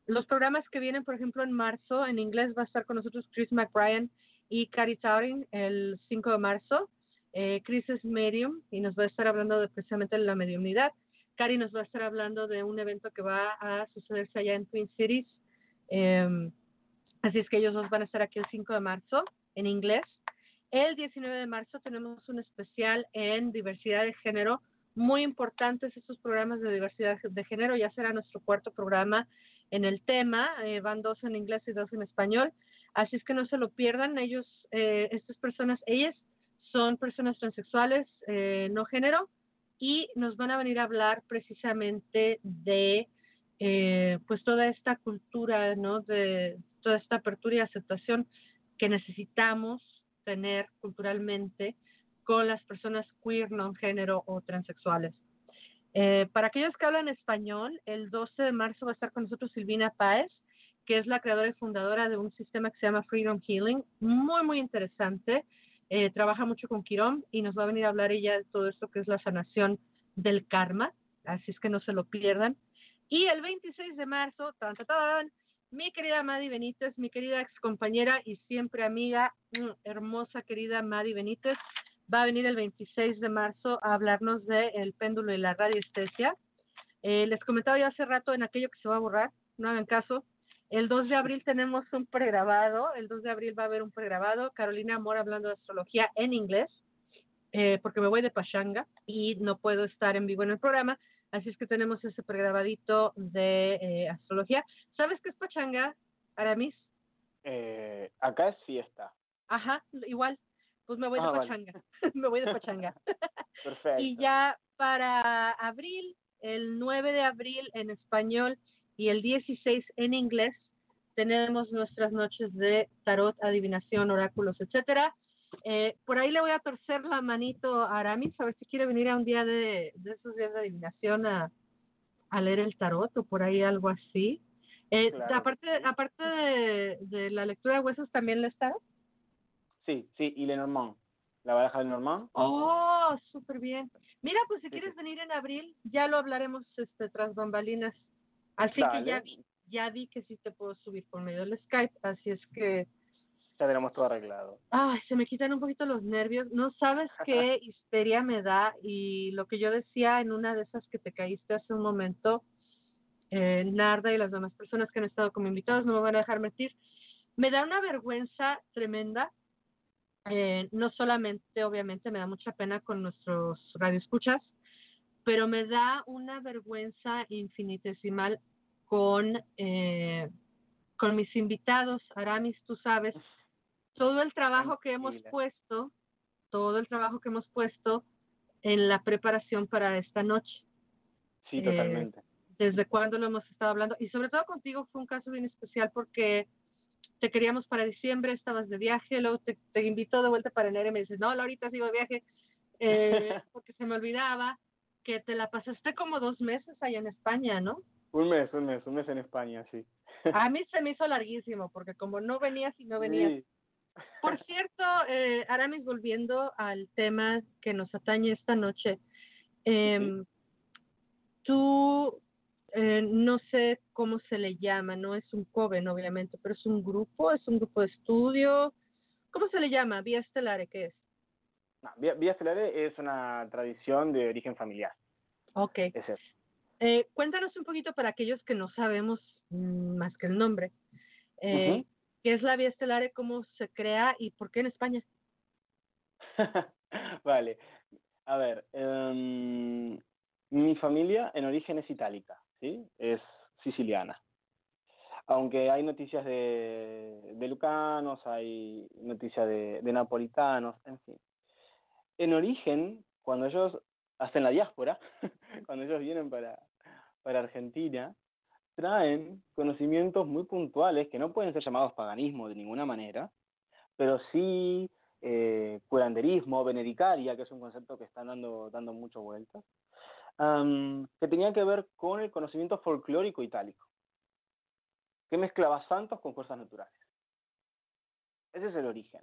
Speaker 1: los programas que vienen, por ejemplo, en marzo, en inglés va a estar con nosotros Chris McBrien y Cari Taurin el 5 de marzo. Eh, Chris es medium y nos va a estar hablando de precisamente la mediumnidad. Cari nos va a estar hablando de un evento que va a sucederse allá en Twin Cities. Eh, así es que ellos dos van a estar aquí el 5 de marzo en inglés. El 19 de marzo tenemos un especial en diversidad de género. Muy importantes estos programas de diversidad de género. Ya será nuestro cuarto programa en el tema. Eh, van dos en inglés y dos en español. Así es que no se lo pierdan. Ellos, eh, estas personas, ellas son personas transexuales, eh, no género, y nos van a venir a hablar precisamente de eh, pues toda esta cultura, ¿no? De toda esta apertura y aceptación que necesitamos tener culturalmente con las personas queer, no género o transexuales. Eh, para aquellos que hablan español, el 12 de marzo va a estar con nosotros Silvina Páez, que es la creadora y fundadora de un sistema que se llama Freedom Healing, muy, muy interesante. Eh, trabaja mucho con Quirón y nos va a venir a hablar ella de todo esto que es la sanación del karma, así es que no se lo pierdan. Y el 26 de marzo, tan, mi querida Madi Benítez, mi querida ex compañera y siempre amiga, mm, hermosa querida Madi Benítez, va a venir el 26 de marzo a hablarnos de el péndulo y la radiestesia. Eh, les comentaba yo hace rato en aquello que se va a borrar, no hagan caso. El 2 de abril tenemos un pregrabado, el 2 de abril va a haber un pregrabado, Carolina Amor hablando de astrología en inglés, eh, porque me voy de Pachanga y no puedo estar en vivo en el programa, así es que tenemos ese pregrabadito de eh, astrología. ¿Sabes qué es Pachanga, Aramis?
Speaker 2: Eh, acá es fiesta.
Speaker 1: Ajá, igual. Pues me voy de
Speaker 2: Ah, vale.
Speaker 1: pachanga. me voy de pachanga.
Speaker 2: Perfecto.
Speaker 1: y ya para abril, el 9 de abril en español y el 16 en inglés, tenemos nuestras noches de tarot, adivinación, oráculos, etcétera. Eh, por ahí le voy a torcer la manito a Aramis, a ver si quiere venir a un día de, de esos días de adivinación a, a leer el tarot o por ahí algo así. Eh,
Speaker 2: Claro
Speaker 1: aparte aparte de, de la lectura de huesos, ¿también le está?
Speaker 2: Sí, sí, y Lenormand. La baraja de Lenormand.
Speaker 1: Oh, súper bien. Mira, pues si
Speaker 2: Sí,
Speaker 1: quieres
Speaker 2: sí.
Speaker 1: venir en abril, ya lo hablaremos este, tras bambalinas. Al fin que ya vi, ya vi que sí te puedo subir por medio del Skype, así es que,
Speaker 2: Ya tenemos todo arreglado.
Speaker 1: ay, se me quitan un poquito los nervios. No sabes qué histeria me da y lo que yo decía en una de esas que te caíste hace un momento, eh, Narda y las demás personas que han estado como invitados no me van a dejar mentir. Me da una vergüenza tremenda. Eh, no solamente, obviamente, me da mucha pena con nuestros radioescuchas, pero me da una vergüenza infinitesimal con, eh, con mis invitados. Aramis, tú sabes, todo el trabajo que hemos puesto, todo el trabajo que hemos puesto en la preparación para esta noche
Speaker 2: Sí,
Speaker 1: Eh,
Speaker 2: totalmente.
Speaker 1: desde cuándo lo hemos estado hablando y sobre todo contigo fue un caso bien especial porque te queríamos para diciembre, estabas de viaje, luego te, te invitó de vuelta para enero y me dices, no, ahorita sigo de viaje eh, porque se me olvidaba que te la pasaste como dos meses allá en España, ¿no?
Speaker 2: Un mes, un mes, un mes en España, sí.
Speaker 1: A mí se me hizo larguísimo porque como no venías y no venías.
Speaker 2: Sí.
Speaker 1: Por cierto, eh, Aramis, volviendo al tema que nos atañe esta noche, em, tú, eh, no sé cómo se le llama, no es un coven, obviamente, pero es un grupo, es un grupo de estudio. ¿Cómo se le llama? Vía Estelare, ¿qué es?
Speaker 2: No, Vía, Vía Stellare es una tradición de origen familiar.
Speaker 1: Ok.
Speaker 2: Es eso.
Speaker 1: Eh, cuéntanos un poquito para aquellos que no sabemos mm, más que el nombre. Eh. ¿Qué es la Vía Estelare? ¿Cómo se crea y por qué en España?
Speaker 2: vale. A ver, em, mi familia en origen es itálica, ¿sí? Es siciliana. Aunque hay noticias de, de lucanos, hay noticias de, de napolitanos, en fin. En origen, cuando ellos hacen la diáspora, cuando ellos vienen para, para Argentina, traen conocimientos muy puntuales que no pueden ser llamados paganismo de ninguna manera, pero sí eh, curanderismo, benedicaria, que es un concepto que están dando, dando mucho vueltas, que tenía que ver con el conocimiento folclórico itálico, que mezclaba santos con fuerzas naturales. Ese es el origen.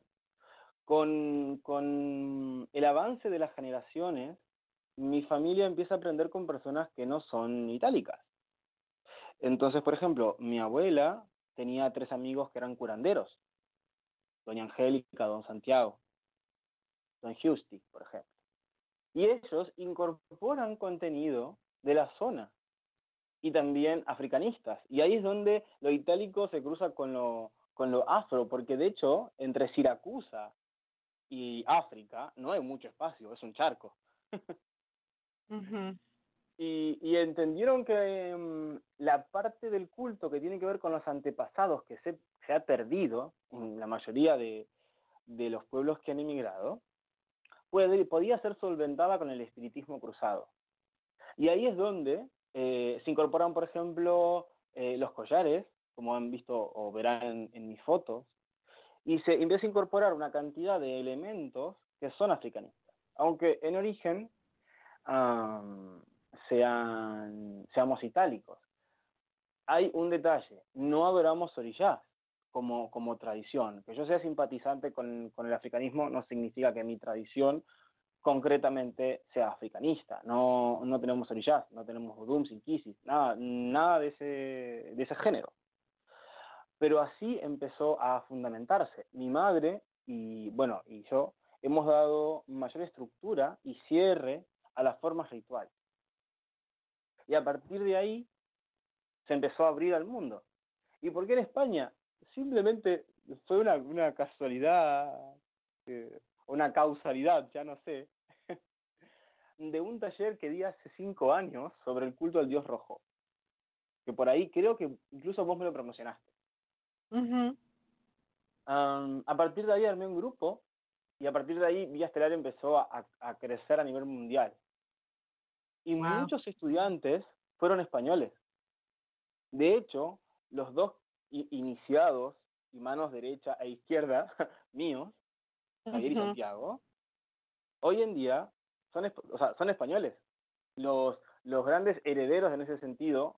Speaker 2: Con, con el avance de las generaciones, mi familia empieza a aprender con personas que no son itálicas. Entonces, por ejemplo, mi abuela tenía tres amigos que eran curanderos. Doña Angélica, Don Santiago, Don Justi, por ejemplo. Y ellos incorporan contenido de la zona y también africanistas. Y ahí es donde lo itálico se cruza con lo, con afro, porque de hecho, entre Siracusa y África no hay mucho espacio, es un charco. y, y entendieron que mm, la parte del culto que tiene que ver con los antepasados que se, se ha perdido perdido, la mayoría de, de los pueblos que han emigrado, puede, podía ser solventada con el espiritismo cruzado. Y ahí es donde eh, se incorporan, por ejemplo, eh, los collares, como han visto o verán en, mis fotos, y se empieza a incorporar una cantidad de elementos que son africanistas, aunque en origen sean, seamos itálicos. Hay un detalle, no adoramos orillás como, como tradición. Que yo sea simpatizante con, con el africanismo no significa que mi tradición concretamente sea africanista. No, no tenemos orillás, no tenemos odums, inquisis, nada, nada de ese, de ese género. Pero así empezó a fundamentarse. Mi madre y, bueno, y yo hemos dado mayor estructura y cierre a las formas rituales. Y a partir de ahí se empezó a abrir al mundo. ¿Y por qué en España? Simplemente fue una, una casualidad, eh, una causalidad, ya no sé, de un taller que di hace cinco años sobre el culto al dios rojo. Que por ahí creo que incluso vos me lo promocionaste. a partir de ahí armé un grupo y a partir de ahí Villa Estelar empezó a, a crecer a nivel mundial. Y muchos estudiantes fueron españoles. De hecho, los dos iniciados y manos derecha e izquierda míos, Javier y Santiago, hoy en día son, o sea, son españoles. Los, los grandes herederos en ese sentido,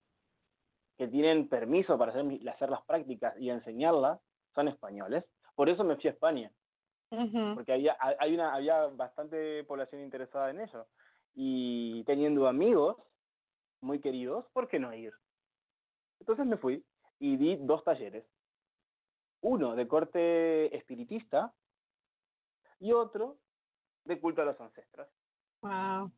Speaker 2: que tienen permiso para hacer, hacer las prácticas y enseñarlas, son españoles. Por eso me fui a España. Porque había, hay una, había bastante población interesada en ello. Y teniendo amigos muy queridos, ¿por qué no ir? Entonces me fui y di dos talleres. Uno de corte espiritista y otro de culto a los ancestros.
Speaker 1: Wow.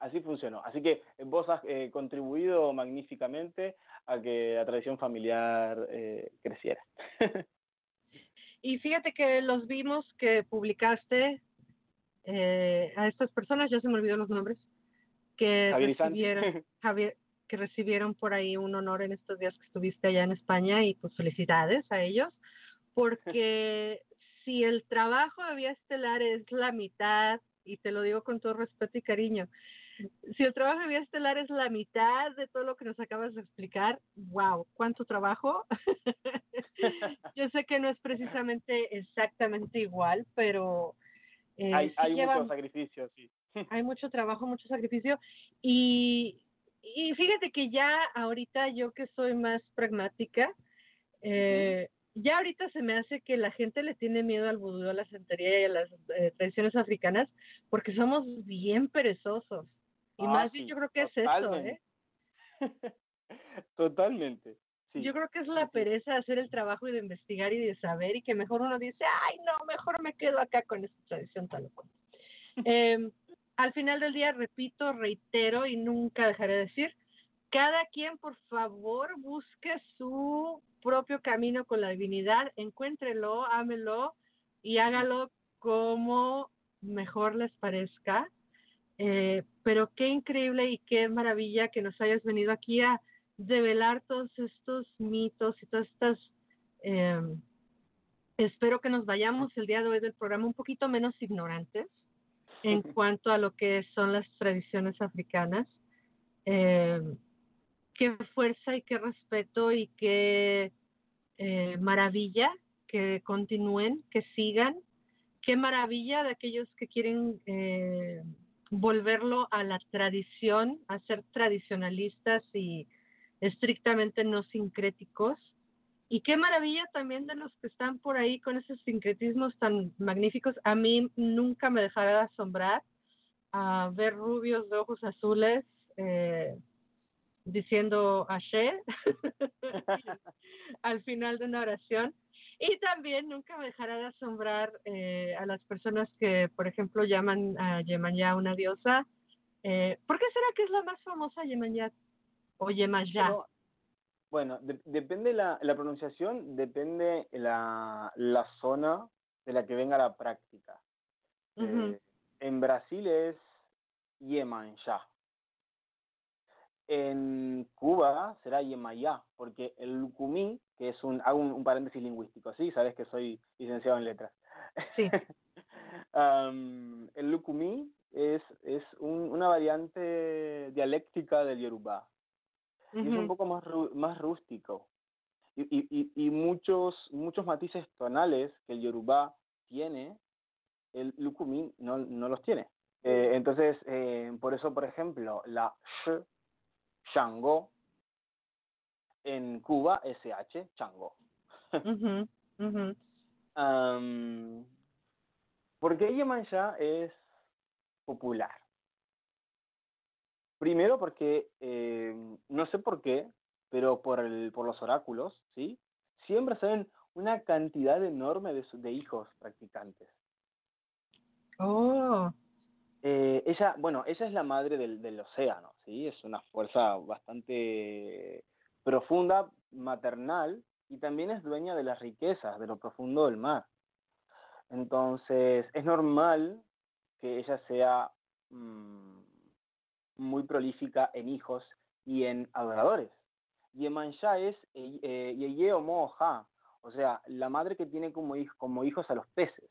Speaker 2: Así funcionó. Así que vos has eh, contribuido magníficamente a que la tradición familiar eh, creciera.
Speaker 1: y fíjate que los vimos que publicaste eh, a estas personas, ya se me olvidó los nombres, que recibieron, Javier, que recibieron por ahí un honor en estos días que estuviste allá en España y pues felicidades a ellos, porque si el trabajo de Vía Estelar es la mitad y te lo digo con todo respeto y cariño. Si el trabajo de Vía Estelar es la mitad de todo lo que nos acabas de explicar, wow, cuánto trabajo. Yo sé que no es precisamente exactamente igual, pero...
Speaker 2: Eh, hay, hay mucho sacrificio, sí.
Speaker 1: hay mucho trabajo, mucho sacrificio. Y, y fíjate que ya ahorita yo que soy más pragmática, eh, ya ahorita se me hace que la gente le tiene miedo al vudú, a la santería y a las eh, tradiciones africanas porque somos bien perezosos. Y ah, más bien yo creo que es eso, ¿eh?
Speaker 2: Totalmente.
Speaker 1: Yo creo que es la pereza de hacer el trabajo y de investigar y de saber y que mejor uno dice, ay, no, mejor me quedo acá con esta tradición tal o cual. eh, al final del día, repito, reitero y nunca dejaré de decir, cada quien por favor busque su propio camino con la divinidad, encuéntrelo, ámelo y hágalo como mejor les parezca. Eh, pero qué increíble y qué maravilla que nos hayas venido aquí a develar todos estos mitos y todas estas... Em, espero que nos vayamos el día de hoy del programa un poquito menos ignorantes en cuanto a lo que son las tradiciones africanas. Em, qué fuerza y qué respeto y qué eh, maravilla que continúen, que sigan. Qué maravilla de aquellos que quieren eh, volverlo a la tradición, a ser tradicionalistas y estrictamente no sincréticos. Y qué maravilla también de los que están por ahí con esos sincretismos tan magníficos. A mí nunca me dejará de asombrar a ver rubios de ojos azules. Eh, diciendo Ashe al final de una oración. Y también nunca me dejará de asombrar eh, a las personas que, por ejemplo, llaman a Yemanya una diosa. Eh, ¿Por qué será que es la más famosa Yemanya o Yemaya?
Speaker 2: bueno, depende la, la pronunciación, depende la, la zona de la que venga la práctica. Eh, en Brasil es Yemanja En Cuba será Yemayá, porque el Lucumí, que es un, hago un, paréntesis lingüístico, ¿sí? Sabes que soy licenciado en letras.
Speaker 1: Sí.
Speaker 2: el Lucumí es, es una variante dialéctica del Y es un poco más, más rústico. Y, y, y, muchos, muchos matices tonales que el Yoruba tiene, el Lucumí no, no los tiene. Eh, entonces, eh, por eso, por ejemplo, la sh, Shango, en Cuba, SH, Chango. ¿Por qué Yemanjá es popular? Primero porque, eh, no sé por qué, pero por, el, por los oráculos, ¿sí? Siempre se ven una cantidad enorme de, de hijos practicantes.
Speaker 1: Oh.
Speaker 2: Eh, ella, bueno, ella es la madre del, del océano, ¿sí? Es una fuerza bastante profunda, maternal, y también es dueña de las riquezas, de lo profundo del mar. Entonces, es normal que ella sea mm, muy prolífica en hijos y en adoradores. Yemanjá es eh, Yeye Moja, o sea, la madre que tiene como, como hijos a los peces.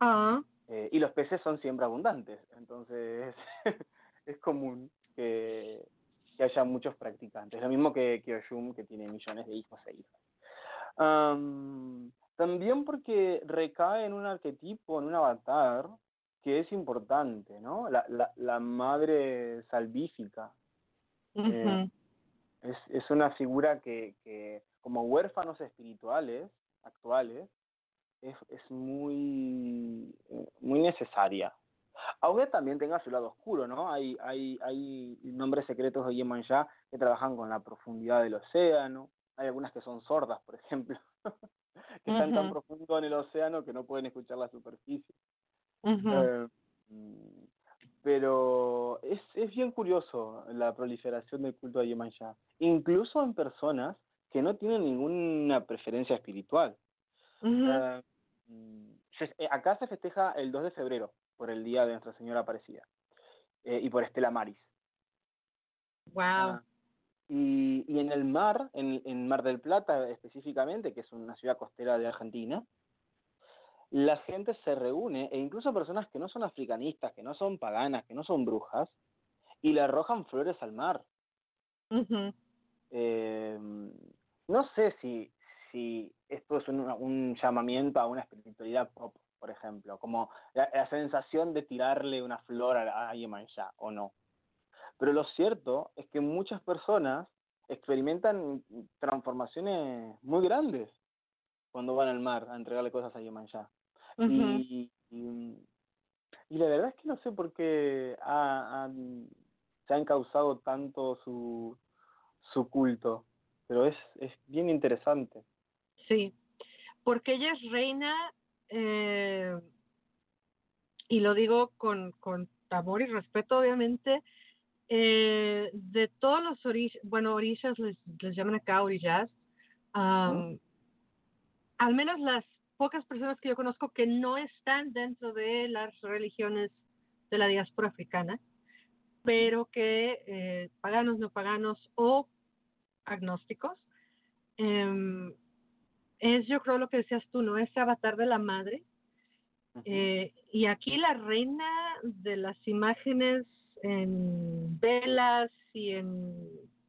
Speaker 1: Ah.
Speaker 2: Eh, y los peces son siempre abundantes, entonces es común que, que, haya muchos practicantes. Lo mismo que Kyoshum, que tiene millones de hijos e hijas. También porque recae en un arquetipo, en un avatar, que es importante, ¿no? La, la, la madre salvífica. Eh, es, es una figura que, que, como huérfanos espirituales actuales, es, es muy, muy necesaria. Aunque también tenga su lado oscuro, ¿no? Hay, hay, hay nombres secretos de Yemanjá que trabajan con la profundidad del océano. Hay algunas que son sordas, por ejemplo. que están tan profundo en el océano que no pueden escuchar la superficie. Eh, pero es, es bien curioso la proliferación del culto a Yemanjá, incluso en personas que no tienen ninguna preferencia espiritual. Eh, eh, acá se festeja el 2 de febrero, por el Día de Nuestra Señora Aparecida, y por Estela Maris.
Speaker 1: Wow. Ah,
Speaker 2: y, y en el mar, en, en Mar del Plata específicamente, que es una ciudad costera de Argentina, la gente se reúne, e incluso personas que no son africanistas, que no son paganas, que no son brujas, y le arrojan flores al mar. eh, no sé si, si esto es un, un, llamamiento a una espiritualidad pop, por ejemplo, como la, la sensación de tirarle una flor a, a Yemanjá, o no. Pero lo cierto es que muchas personas experimentan transformaciones muy grandes cuando van al mar a entregarle cosas a Yemanjá. Y, y, y, la verdad es que no sé por qué ha, han, se han causado tanto su, su culto, pero es, es bien interesante.
Speaker 1: Sí, porque ella es reina, eh, y lo digo con, con amor y respeto, obviamente, eh, de todos los orillas, bueno, orillas les, les, llaman acá orillas, um, al menos las pocas personas que yo conozco que no están dentro de las religiones de la diáspora africana, pero que eh, paganos, no paganos o agnósticos, eh, es yo creo lo que decías tú, ¿no? Ese avatar de la madre. Eh, y aquí la reina de las imágenes en velas y en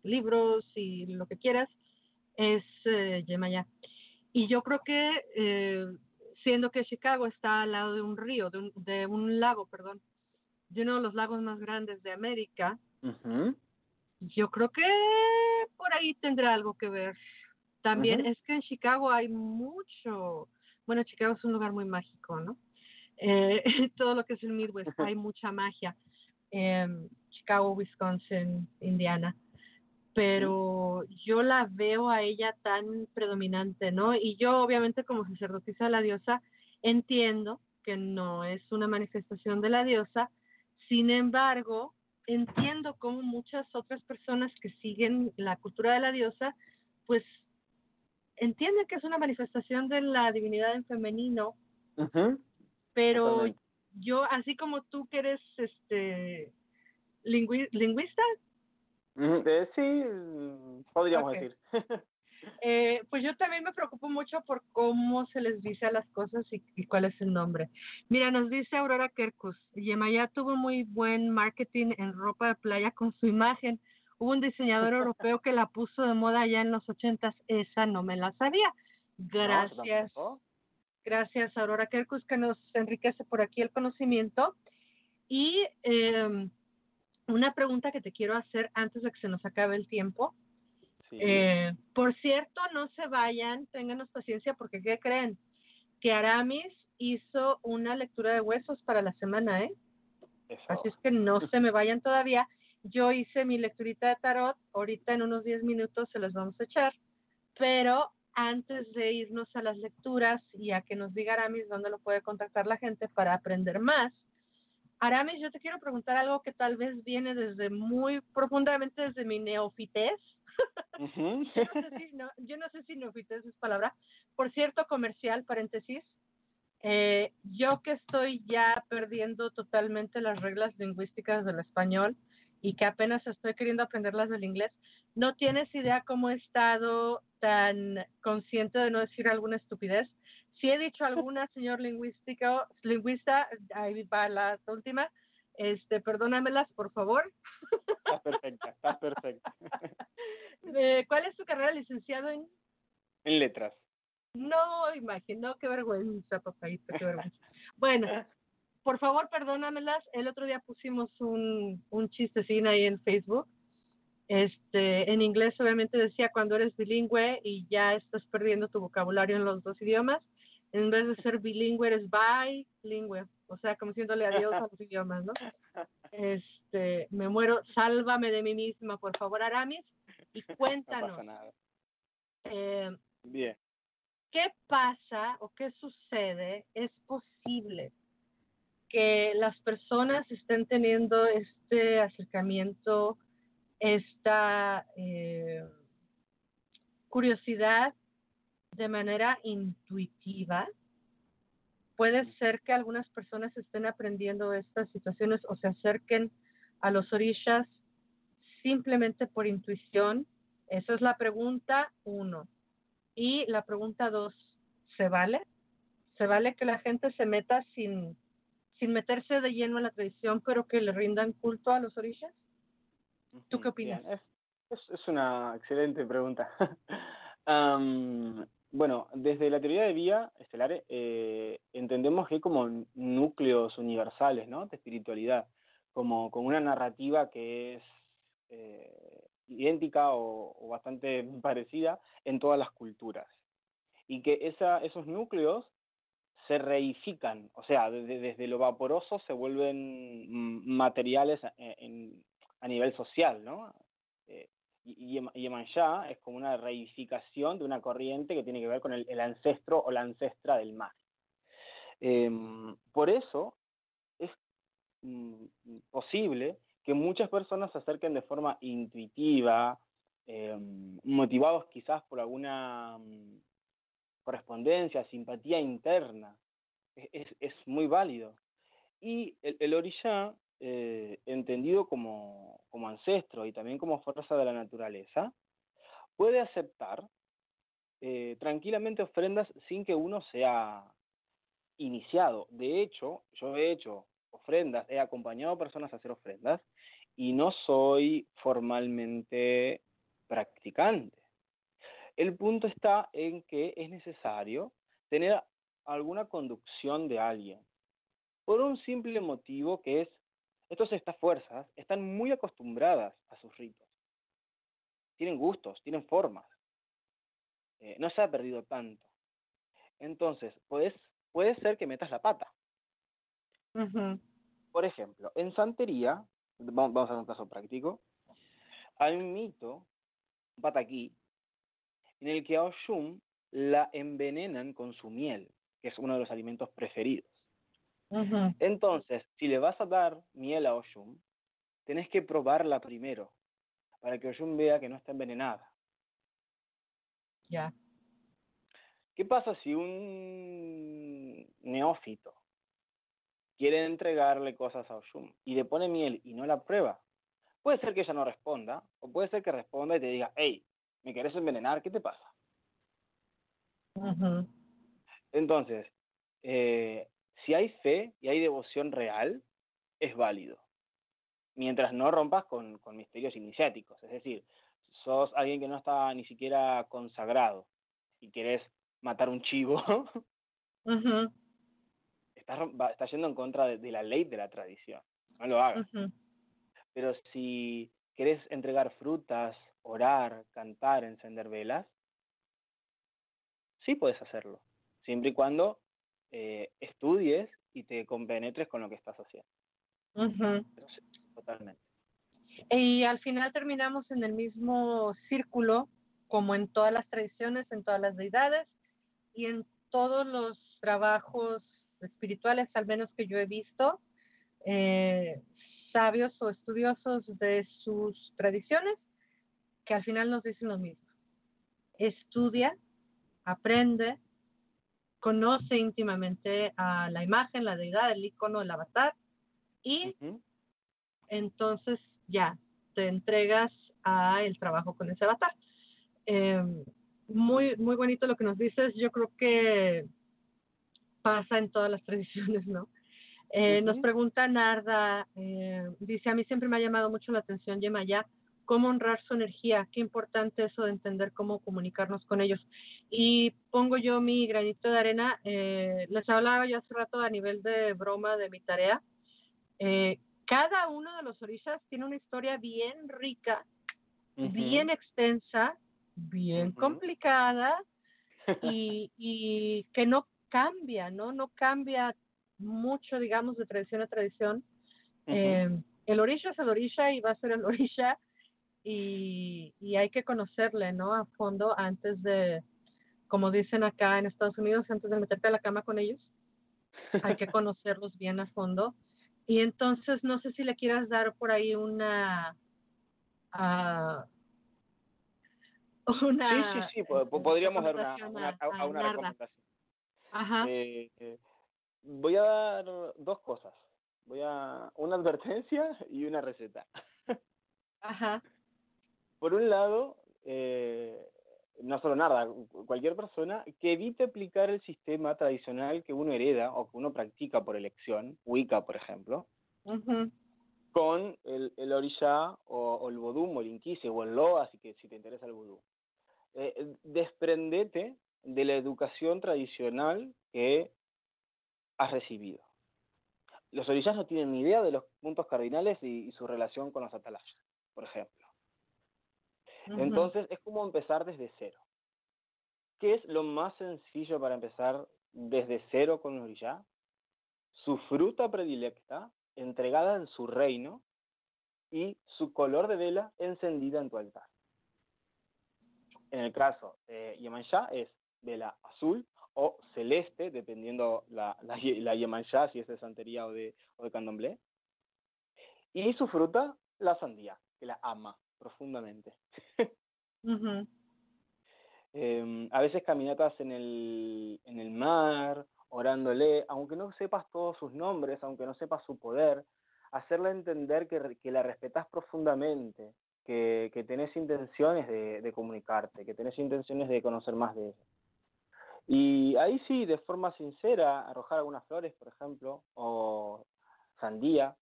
Speaker 1: libros y lo que quieras, es eh, Yemaya. Y yo creo que, eh, siendo que Chicago está al lado de un río, de un, de un lago, perdón, de uno de los lagos más grandes de América, uh -huh. yo creo que por ahí tendrá algo que ver. También uh -huh. es que en Chicago hay mucho, bueno, Chicago es un lugar muy mágico, ¿no? Eh, todo lo que es el Midwest, hay mucha magia eh, Chicago, Wisconsin, Indiana. Pero yo la veo a ella tan predominante, ¿no? Y yo, obviamente, como sacerdotisa de la diosa, entiendo que no es una manifestación de la diosa, sin embargo, entiendo cómo muchas otras personas que siguen la cultura de la diosa, pues entienden que es una manifestación de la divinidad en femenino, uh -huh. pero Totalmente yo, así como tú que eres este lingüi lingüista,
Speaker 2: Eh, sí, podríamos decir.
Speaker 1: Eh, pues yo también me preocupo mucho por cómo se les dice a las cosas y, cuál es el nombre. Mira, nos dice Aurora Kerkus, Yemaya tuvo muy buen marketing en ropa de playa con su imagen. Hubo un diseñador europeo que la puso de moda allá en los ochentas. Esa no me la sabía. Gracias. Gracias, Aurora Kerkus, que nos enriquece por aquí el conocimiento. Y eh, una pregunta que te quiero hacer antes de que se nos acabe el tiempo. Eh, por cierto, no se vayan, ténganos paciencia porque ¿qué creen? Que Aramis hizo una lectura de huesos para la semana, ¿eh? Así es que no se me vayan todavía. Yo hice mi lecturita de tarot, ahorita en unos 10 minutos se las vamos a echar, pero antes de irnos a las lecturas y a que nos diga Aramis dónde lo puede contactar la gente para aprender más, Aramis, yo te quiero preguntar algo que tal vez viene desde muy profundamente desde mi neofitez, yo, no sé si, no, es palabra. Por cierto, comercial, paréntesis. Eh, yo que estoy ya perdiendo totalmente las reglas lingüísticas del español y que apenas estoy queriendo aprenderlas del inglés, no tienes idea cómo he estado tan consciente de no decir alguna estupidez. Si he dicho alguna, señor lingüístico, lingüista, ahí va la última, este, perdónamelas, por favor.
Speaker 2: Estás perfecta, estás perfecta.
Speaker 1: Eh, ¿Cuál es tu carrera, licenciado en?
Speaker 2: En letras.
Speaker 1: No, imagino, qué vergüenza, papaito, qué vergüenza. Bueno, por favor, perdónamelas. El otro día pusimos un, un chistecín ahí en Facebook. Este, en inglés obviamente decía cuando eres bilingüe y ya estás perdiendo tu vocabulario en los dos idiomas. En vez de ser bilingüe, eres bilingüe o sea, como diciéndole adiós a los idiomas, ¿no? Este, me muero, sálvame de mí misma, por favor, Aramis, y cuéntanos. No pasa nada. Eh,
Speaker 2: Bien.
Speaker 1: ¿Qué pasa o qué sucede? ¿Es posible que las personas estén teniendo este acercamiento, esta eh, curiosidad de manera intuitiva? puede ser que algunas personas estén aprendiendo estas situaciones o se acerquen a los orillas simplemente por intuición. Esa es la pregunta uno. Y la pregunta dos, ¿se vale? ¿Se vale que la gente se meta sin, sin meterse de lleno en la tradición, pero que le rindan culto a los orillas? ¿Tú qué opinas?
Speaker 2: Es, es, una excelente pregunta. Bueno, desde la teoría de vía estelar eh, entendemos que hay como núcleos universales ¿no? de espiritualidad, como, como una narrativa que es eh, idéntica o, bastante parecida en todas las culturas. Y que esa, esos núcleos se reifican, o sea, desde, lo vaporoso se vuelven mm, materiales a nivel social, ¿no? Eh, Yemanjá es como una reificación de una corriente que tiene que ver con el, ancestro o la ancestra del mar. Em, por eso es mm, posible que muchas personas se acerquen de forma intuitiva, em, motivados quizás por alguna mm, correspondencia, simpatía interna. Es, muy válido. Y el, el eh, entendido como, como ancestro y también como fuerza de la naturaleza, puede aceptar eh, tranquilamente ofrendas sin que uno sea iniciado. De hecho, yo he hecho ofrendas, he acompañado a personas a hacer ofrendas y no soy formalmente practicante. El punto está en que es necesario tener alguna conducción de alguien, por un simple motivo que es entonces estas fuerzas están muy acostumbradas a sus ritos. Tienen gustos, tienen formas. Eh, no se ha perdido tanto. Entonces, puedes, puede ser que metas la pata. Por ejemplo, en santería, vamos a hacer un caso práctico, hay un mito, un pataquí, en el que a Oshun la envenenan con su miel, que es uno de los alimentos preferidos. Entonces, si le vas a dar miel a Oshun, tenés que probarla primero, para que Oshun vea que no está envenenada.
Speaker 1: Ya.
Speaker 2: ¿Qué pasa si un neófito quiere entregarle cosas a Oshun y le pone miel y no la prueba? Puede ser que ella no responda, o puede ser que responda y te diga, hey, ¿me querés envenenar? ¿Qué te pasa? Entonces, eh, si hay fe y hay devoción real, es válido. Mientras no rompas con, con misterios iniciáticos. Es decir, sos alguien que no está ni siquiera consagrado y querés matar un chivo, estás, yendo en contra de, la ley de la tradición. No lo hagas. Pero si querés entregar frutas, orar, cantar, encender velas, sí puedes hacerlo, siempre y cuando eh, estudies y te compenetres con lo que estás haciendo. totalmente.
Speaker 1: Y al final terminamos en el mismo círculo, como en todas las tradiciones, en todas las deidades y en todos los trabajos espirituales, al menos que yo he visto, eh, sabios o estudiosos de sus tradiciones, que al final nos dicen lo mismo. Estudia, aprende, conoce íntimamente a la imagen, la deidad, el icono, el avatar, y entonces ya te entregas a el trabajo con ese avatar. Em, muy, muy bonito lo que nos dices. Yo creo que pasa en todas las tradiciones, ¿no? Eh, nos pregunta Narda, eh, dice, a mí siempre me ha llamado mucho la atención Yemaya, cómo honrar su energía, qué importante eso de entender cómo comunicarnos con ellos. Y pongo yo mi granito de arena, eh, les hablaba yo hace rato a nivel de broma de mi tarea, eh, cada uno de los orishas tiene una historia bien rica, bien extensa, bien complicada y, y, que no cambia, ¿no? No cambia mucho, digamos, de tradición a tradición. eh, el orisha es el orisha y va a ser el orisha y, y hay que conocerle, ¿no? A fondo antes de, como dicen acá en Estados Unidos, antes de meterte a la cama con ellos. Hay que conocerlos bien a fondo y entonces no sé si le quieras dar por ahí una... Uh,
Speaker 2: una sí, sí, sí, podríamos dar una, una, una, recomendación.
Speaker 1: Ajá.
Speaker 2: Eh, eh, voy a dar dos cosas. Voy a una advertencia y una receta.
Speaker 1: Ajá.
Speaker 2: Por un lado, eh, no solo nada, cualquier persona que evite aplicar el sistema tradicional que uno hereda o que uno practica por elección, Wicca, por ejemplo, con el, el Orisha o, el Vodum o el Inquise o el Loa, así que si te interesa el Vodú. Eh, desprendete de la educación tradicional que has recibido. Los orishas no tienen ni idea de los puntos cardinales y, y su relación con los atalayas, por ejemplo. Entonces es como empezar desde cero. ¿Qué es lo más sencillo para empezar desde cero con Orishá? Su fruta predilecta, entregada en su reino, y su color de vela encendida en tu altar. En el caso de Yemanjá es vela azul o celeste, dependiendo la, la, la si es de santería o de, o de candomblé. Y su fruta, la sandía, que la ama profundamente. Em, a veces caminatas en el, en el mar, orándole, aunque no sepas todos sus nombres, aunque no sepas su poder, hacerle entender que, que la respetas profundamente, que, que tenés intenciones de, de, comunicarte, que tenés intenciones de conocer más de ella. Y ahí sí, de forma sincera, arrojar algunas flores, por ejemplo, o sandía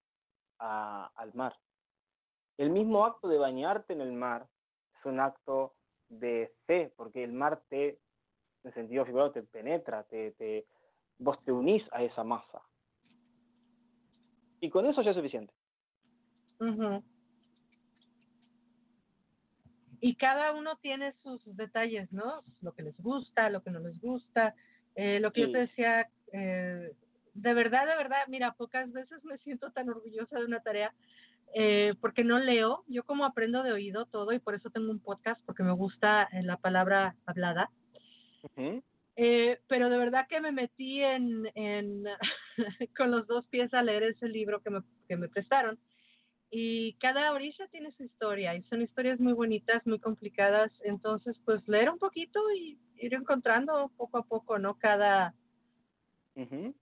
Speaker 2: a, al mar. El mismo acto de bañarte en el mar es un acto de fe, porque el mar te, en sentido figurado, te penetra, te, te, vos te unís a esa masa. Y con eso ya es suficiente.
Speaker 1: Y cada uno tiene sus detalles, ¿no? Lo que les gusta, lo que no les gusta. Eh, lo que yo te decía, eh, de verdad, de verdad, mira, pocas veces me siento tan orgullosa de una tarea eh, porque no leo, yo como aprendo de oído todo y por eso tengo un podcast, porque me gusta eh, la palabra hablada. eh, pero de verdad que me metí en, en con los dos pies a leer ese libro que me, que me prestaron. Y cada orilla tiene su historia y son historias muy bonitas, muy complicadas. Entonces, pues leer un poquito y ir encontrando poco a poco, ¿no? Cada,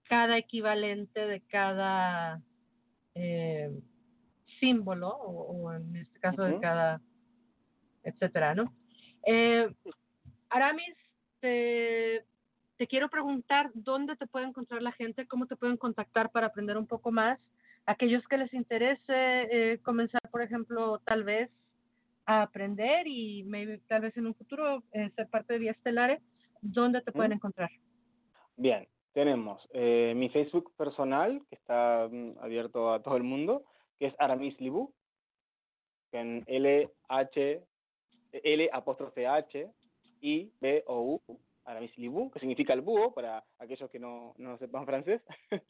Speaker 1: cada equivalente de cada... Eh, símbolo, o, en este caso de cada, etcétera, ¿no? Eh, Aramis, te, te quiero preguntar dónde te puede encontrar la gente, cómo te pueden contactar para aprender un poco más. Aquellos que les interese eh, comenzar, por ejemplo, tal vez a aprender y tal vez en un futuro eh, ser parte de Vía Estelares, ¿dónde te pueden encontrar?
Speaker 2: Bien, tenemos eh, mi Facebook personal, que está mm, abierto a todo el mundo, que es Aramis Libu, en L, H, L apóstrofe H, I, B, O, U, Aramis Libu, que significa el búho, para aquellos que no, no sepan francés.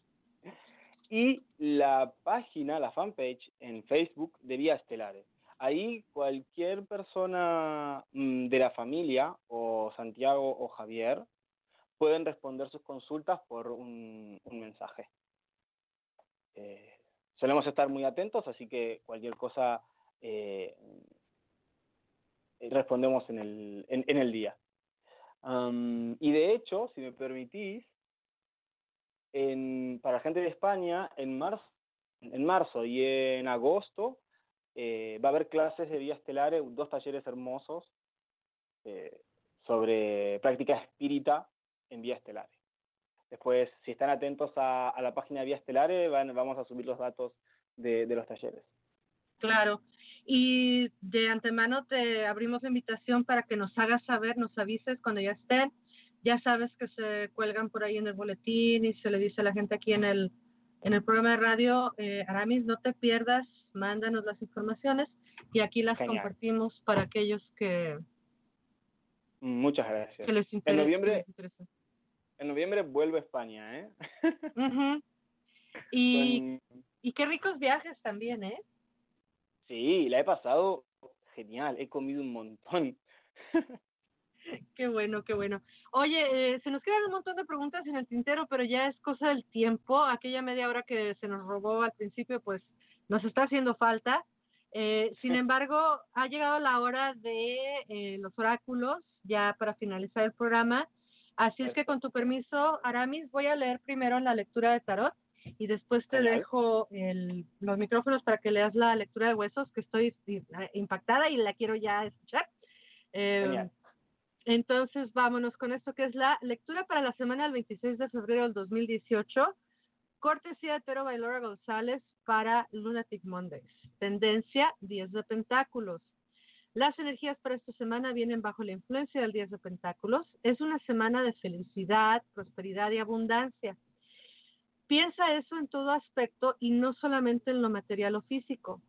Speaker 2: y la página, la fanpage en Facebook de Vía Estelares. Ahí cualquier persona mm, de la familia, o Santiago o Javier, pueden responder sus consultas por un, mensaje. Eh, solemos estar muy atentos, así que cualquier cosa eh, respondemos en el, en, el día. y de hecho, si me permitís, en, para gente de España, en marzo, en marzo y en agosto eh, va a haber clases de Vía Estelares, dos talleres hermosos sobre práctica espírita en Vía Estelares. Después, si están atentos a, la página de Vía Estelares, van, vamos a subir los datos de, los talleres.
Speaker 1: Claro. Y de antemano te abrimos la invitación para que nos hagas saber, nos avises cuando ya estén. Ya sabes que se cuelgan por ahí en el boletín y se le dice a la gente aquí en el, en el programa de radio, eh, Aramis, no te pierdas, mándanos las informaciones y aquí las compartimos para aquellos que...
Speaker 2: Muchas gracias. en noviembre, en noviembre vuelve a España, ¿eh?
Speaker 1: y, y qué ricos viajes también, ¿eh?
Speaker 2: Sí, la he pasado genial, he comido un montón.
Speaker 1: qué bueno, qué bueno. Oye, eh, se nos quedan un montón de preguntas en el tintero, pero ya es cosa del tiempo. Aquella media hora que se nos robó al principio, pues nos está haciendo falta. Eh, sin embargo, ha llegado la hora de eh, los oráculos, ya para finalizar el programa. Así es que con tu permiso, Aramis, voy a leer primero la lectura de tarot y después te dejo los micrófonos para que leas la lectura de huesos, que estoy impactada y la quiero ya escuchar. Eh, entonces, vámonos con esto que es la lectura para la semana del 26 de febrero del 2018. Cortesía de Tero Bailora González para Lunatic Mondays. Tendencia 10 de Pentáculos. Las energías para esta semana vienen bajo la influencia del 10 de Pentáculos. Es una semana de felicidad, prosperidad y abundancia. Piensa eso en todo aspecto y no solamente en lo material o físico.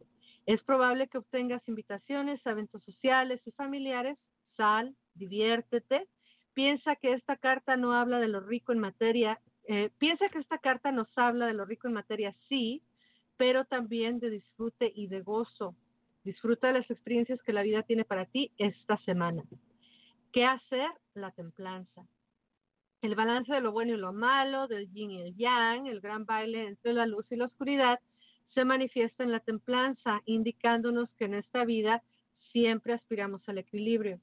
Speaker 1: Es probable que obtengas invitaciones a eventos sociales y familiares. Sal, diviértete. Piensa que esta carta no habla de lo rico en materia. Eh, piensa que esta carta nos habla de lo rico en materia, sí, pero también de disfrute y de gozo. Disfruta de las experiencias que la vida tiene para ti esta semana. ¿Qué hacer? La templanza. El balance de lo bueno y lo malo, del yin y el yang, el gran baile entre la luz y la oscuridad, se manifiesta en la templanza, indicándonos que en esta vida siempre aspiramos al equilibrio.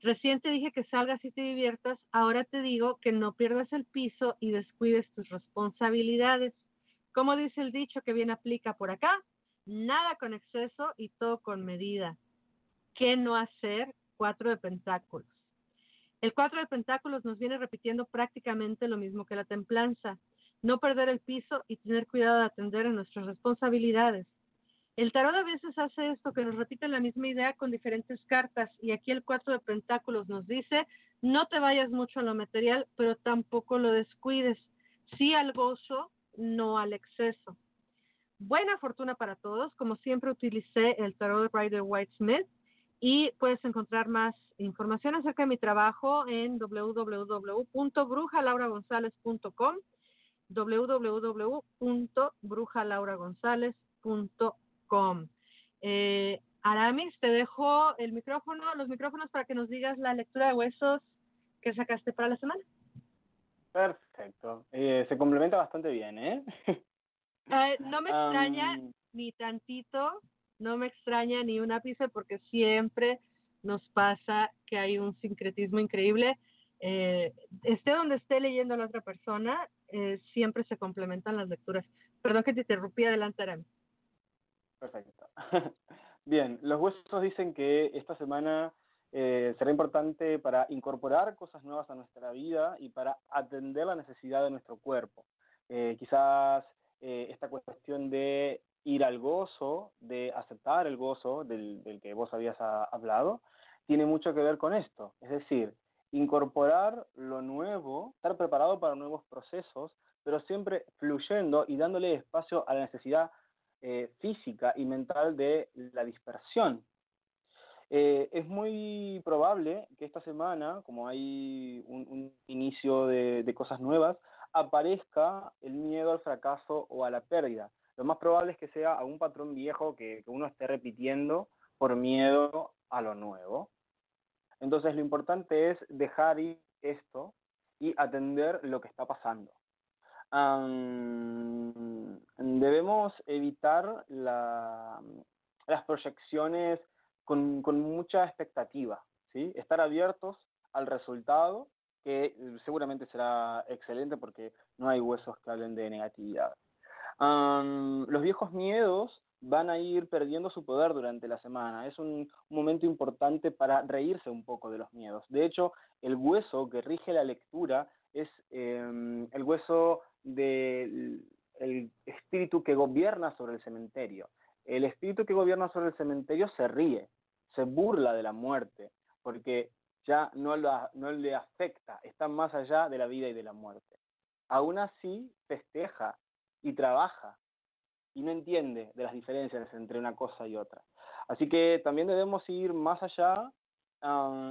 Speaker 1: Recién te dije que salgas y te diviertas, ahora te digo que no pierdas el piso y descuides tus responsabilidades. Como dice el dicho que bien aplica por acá, nada con exceso y todo con medida. ¿Qué no hacer? Cuatro de pentáculos. El cuatro de pentáculos nos viene repitiendo prácticamente lo mismo que la templanza. No perder el piso y tener cuidado de atender a nuestras responsabilidades. El tarot a veces hace esto, que nos repite la misma idea con diferentes cartas. Y aquí el cuatro de pentáculos nos dice, no te vayas mucho a lo material, pero tampoco lo descuides. Sí al gozo, no al exceso. Buena fortuna para todos. Como siempre utilicé el tarot de Rider White Smith y puedes encontrar más información acerca de mi trabajo en www.brujalauragonzalez.com www.brujalauragonzalez.com eh, Aramis, te dejo el micrófono, los micrófonos para que nos digas la lectura de huesos que sacaste para la semana.
Speaker 2: Perfecto. Eh, se complementa bastante bien, ¿eh?
Speaker 1: No me extraña ni tantito, no me extraña ni un ápice porque siempre nos pasa que hay un sincretismo increíble. Eh, esté donde esté leyendo a la otra persona, eh, siempre se complementan las lecturas. Perdón que te interrumpí, adelante,
Speaker 2: Perfecto. Bien, los huesos dicen que esta semana eh, será importante para incorporar cosas nuevas a nuestra vida y para atender la necesidad de nuestro cuerpo. Eh, quizás eh, esta cuestión de ir al gozo, de aceptar el gozo del, que vos habías hablado, tiene mucho que ver con esto. Es decir, incorporar lo nuevo, estar preparado para nuevos procesos, pero siempre fluyendo y dándole espacio a la necesidad eh, física y mental de la dispersión. Eh, es muy probable que esta semana, como hay un, inicio de, cosas nuevas, aparezca el miedo al fracaso o a la pérdida. Lo más probable es que sea un patrón viejo que, que uno esté repitiendo por miedo a lo nuevo. Entonces lo importante es dejar ir esto y atender lo que está pasando debemos evitar las proyecciones con, mucha expectativa, ¿sí? estar abiertos al resultado, que seguramente será excelente porque no hay huesos que hablen de negatividad. los viejos miedos van a ir perdiendo su poder durante la semana. Es un, momento importante para reírse un poco de los miedos. De hecho, el hueso que rige la lectura es em, el hueso del espíritu que gobierna sobre el cementerio. El espíritu que gobierna sobre el cementerio se ríe, se burla de la muerte, porque ya no, le afecta, está más allá de la vida y de la muerte. Aún así, festeja y trabaja y no entiende de las diferencias entre una cosa y otra. Así que también debemos ir más allá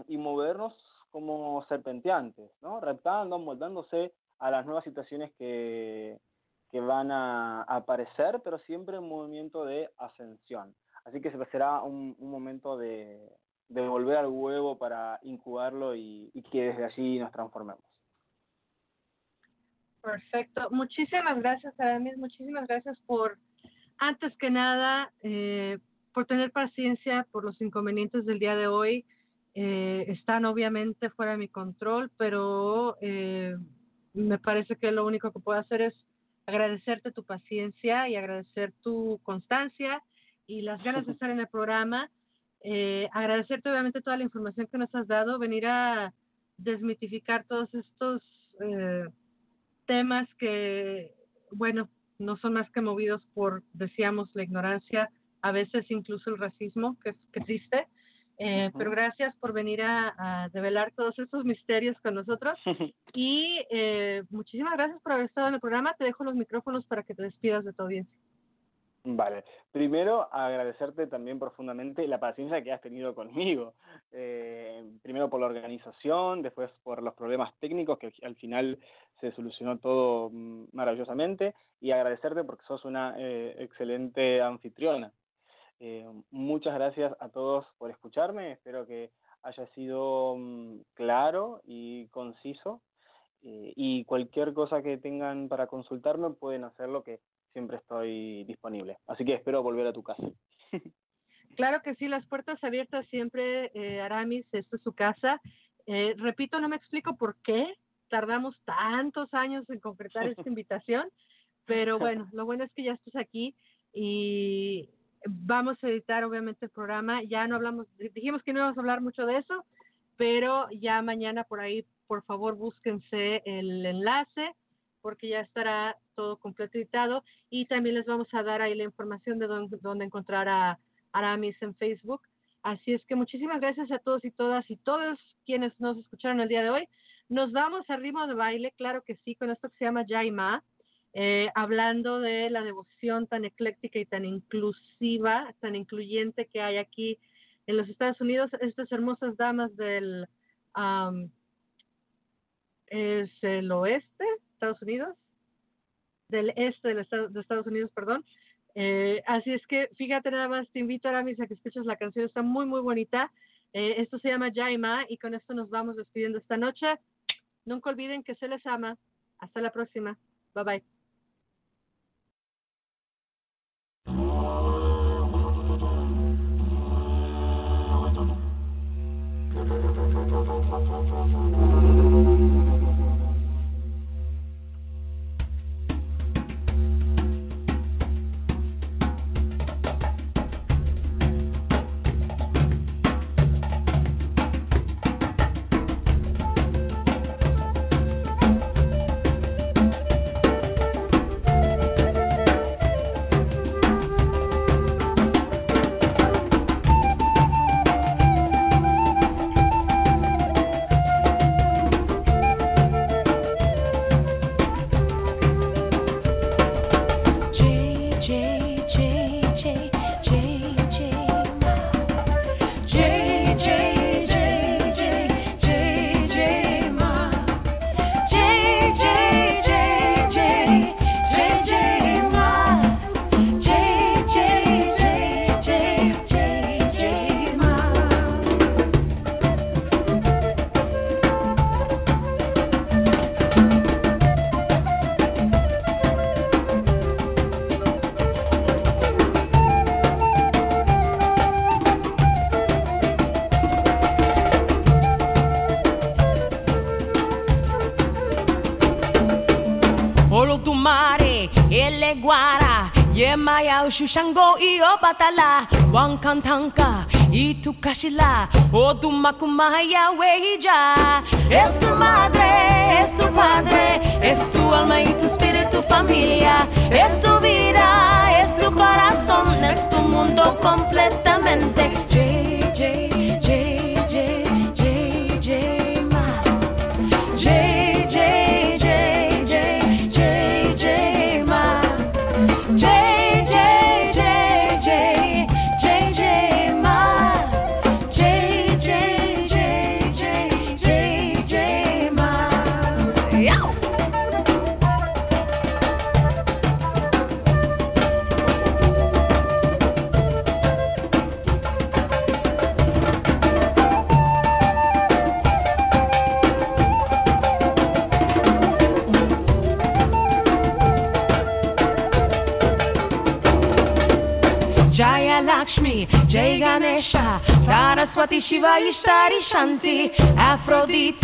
Speaker 2: y movernos como serpenteantes, ¿no? reptando, moldándose a las nuevas situaciones que, que van a, aparecer, pero siempre en movimiento de ascensión. Así que será un momento de, de, volver al huevo para incubarlo y, y que desde allí nos transformemos.
Speaker 1: Perfecto. Muchísimas gracias, Aramis. Muchísimas gracias por, antes que nada, eh, por tener paciencia por los inconvenientes del día de hoy. Eh, están obviamente fuera de mi control, pero eh, me parece que lo único que puedo hacer es agradecerte tu paciencia y agradecer tu constancia y las ganas de estar en el programa. Eh, agradecerte obviamente toda la información que nos has dado, venir a desmitificar todos estos eh, temas que, bueno, no son más que movidos por, decíamos, la ignorancia, a veces incluso el racismo que, que existe. Eh, pero gracias por venir a, develar todos estos misterios con nosotros. y eh, muchísimas gracias por haber estado en el programa. Te dejo los micrófonos para que te despidas de tu audiencia.
Speaker 2: Vale. Primero, agradecerte también profundamente la paciencia que has tenido conmigo. Eh, primero por la organización, después por los problemas técnicos, que al final se solucionó todo maravillosamente, y agradecerte porque sos una excelente anfitriona. Eh, muchas gracias a todos por escucharme. Espero que haya sido mm, claro y conciso. Eh, y cualquier cosa que tengan para consultarme pueden hacerlo, que siempre estoy disponible. Así que espero volver a tu casa.
Speaker 1: Claro que sí, las puertas abiertas siempre, eh, Aramis, esto es su casa. Eh, repito, no me explico por qué tardamos tantos años en concretar esta invitación, pero bueno, lo bueno es que ya estás aquí y vamos a editar obviamente el programa. Ya no hablamos, dijimos que no íbamos a hablar mucho de eso, pero ya mañana por ahí, por favor, búsquense el enlace porque ya estará todo completo editado y también les vamos a dar ahí la información de dónde, encontrar a Aramis en Facebook. Así es que muchísimas gracias a todos y todas y todos quienes nos escucharon el día de hoy. Nos vamos a ritmo de baile, claro que sí, con esto que se llama Jaima. Eh, hablando de la devoción tan ecléctica y tan inclusiva, tan incluyente que hay aquí en los Estados Unidos, estas hermosas damas del es el oeste, Estados Unidos, del este de, Estados Unidos, perdón. Eh, así es que fíjate nada más, te invito ahora mismo a que escuches la canción, está muy muy bonita. Eh, esto se llama Jaima y con esto nos vamos despidiendo esta noche. Nunca olviden que se les ama. Hasta la próxima. Bye bye.
Speaker 3: Yemaya ushushango iyo batala, wankantanka, itu kashila, odumakumaya weija. Es tu madre, es tu padre, es tu alma y tu espíritu familia, es tu vida, es tu corazón, es tu mundo completamente.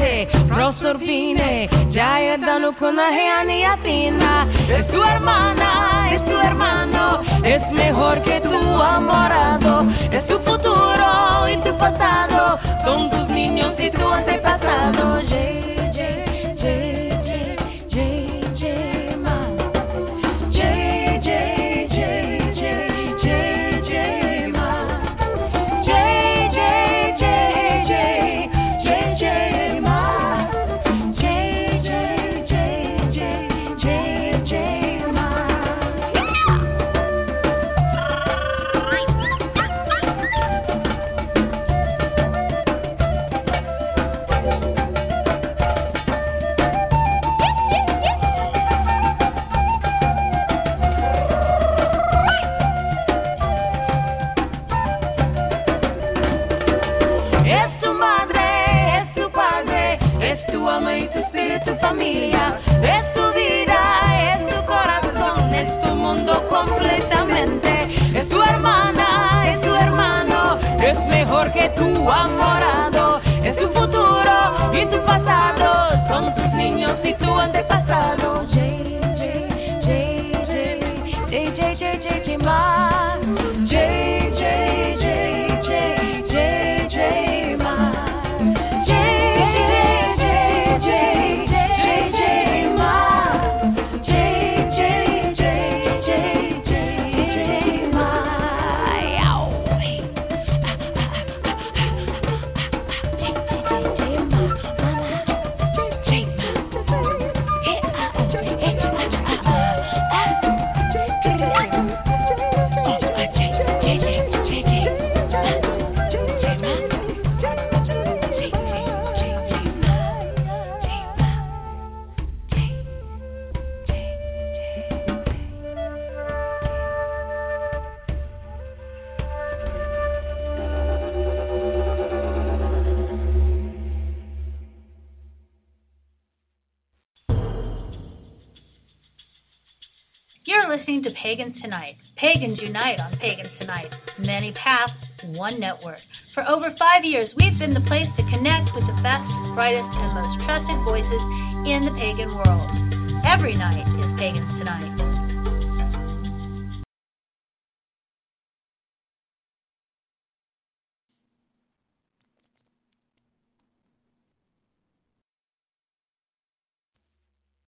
Speaker 3: Afrodite Prosorbine Jaya Danukuna Heani Athena Es tu hermana, es tu hermano Es mejor que tu amorado. Es tu futuro y tu pasado Son tus niños y tu antepasado.
Speaker 4: Listening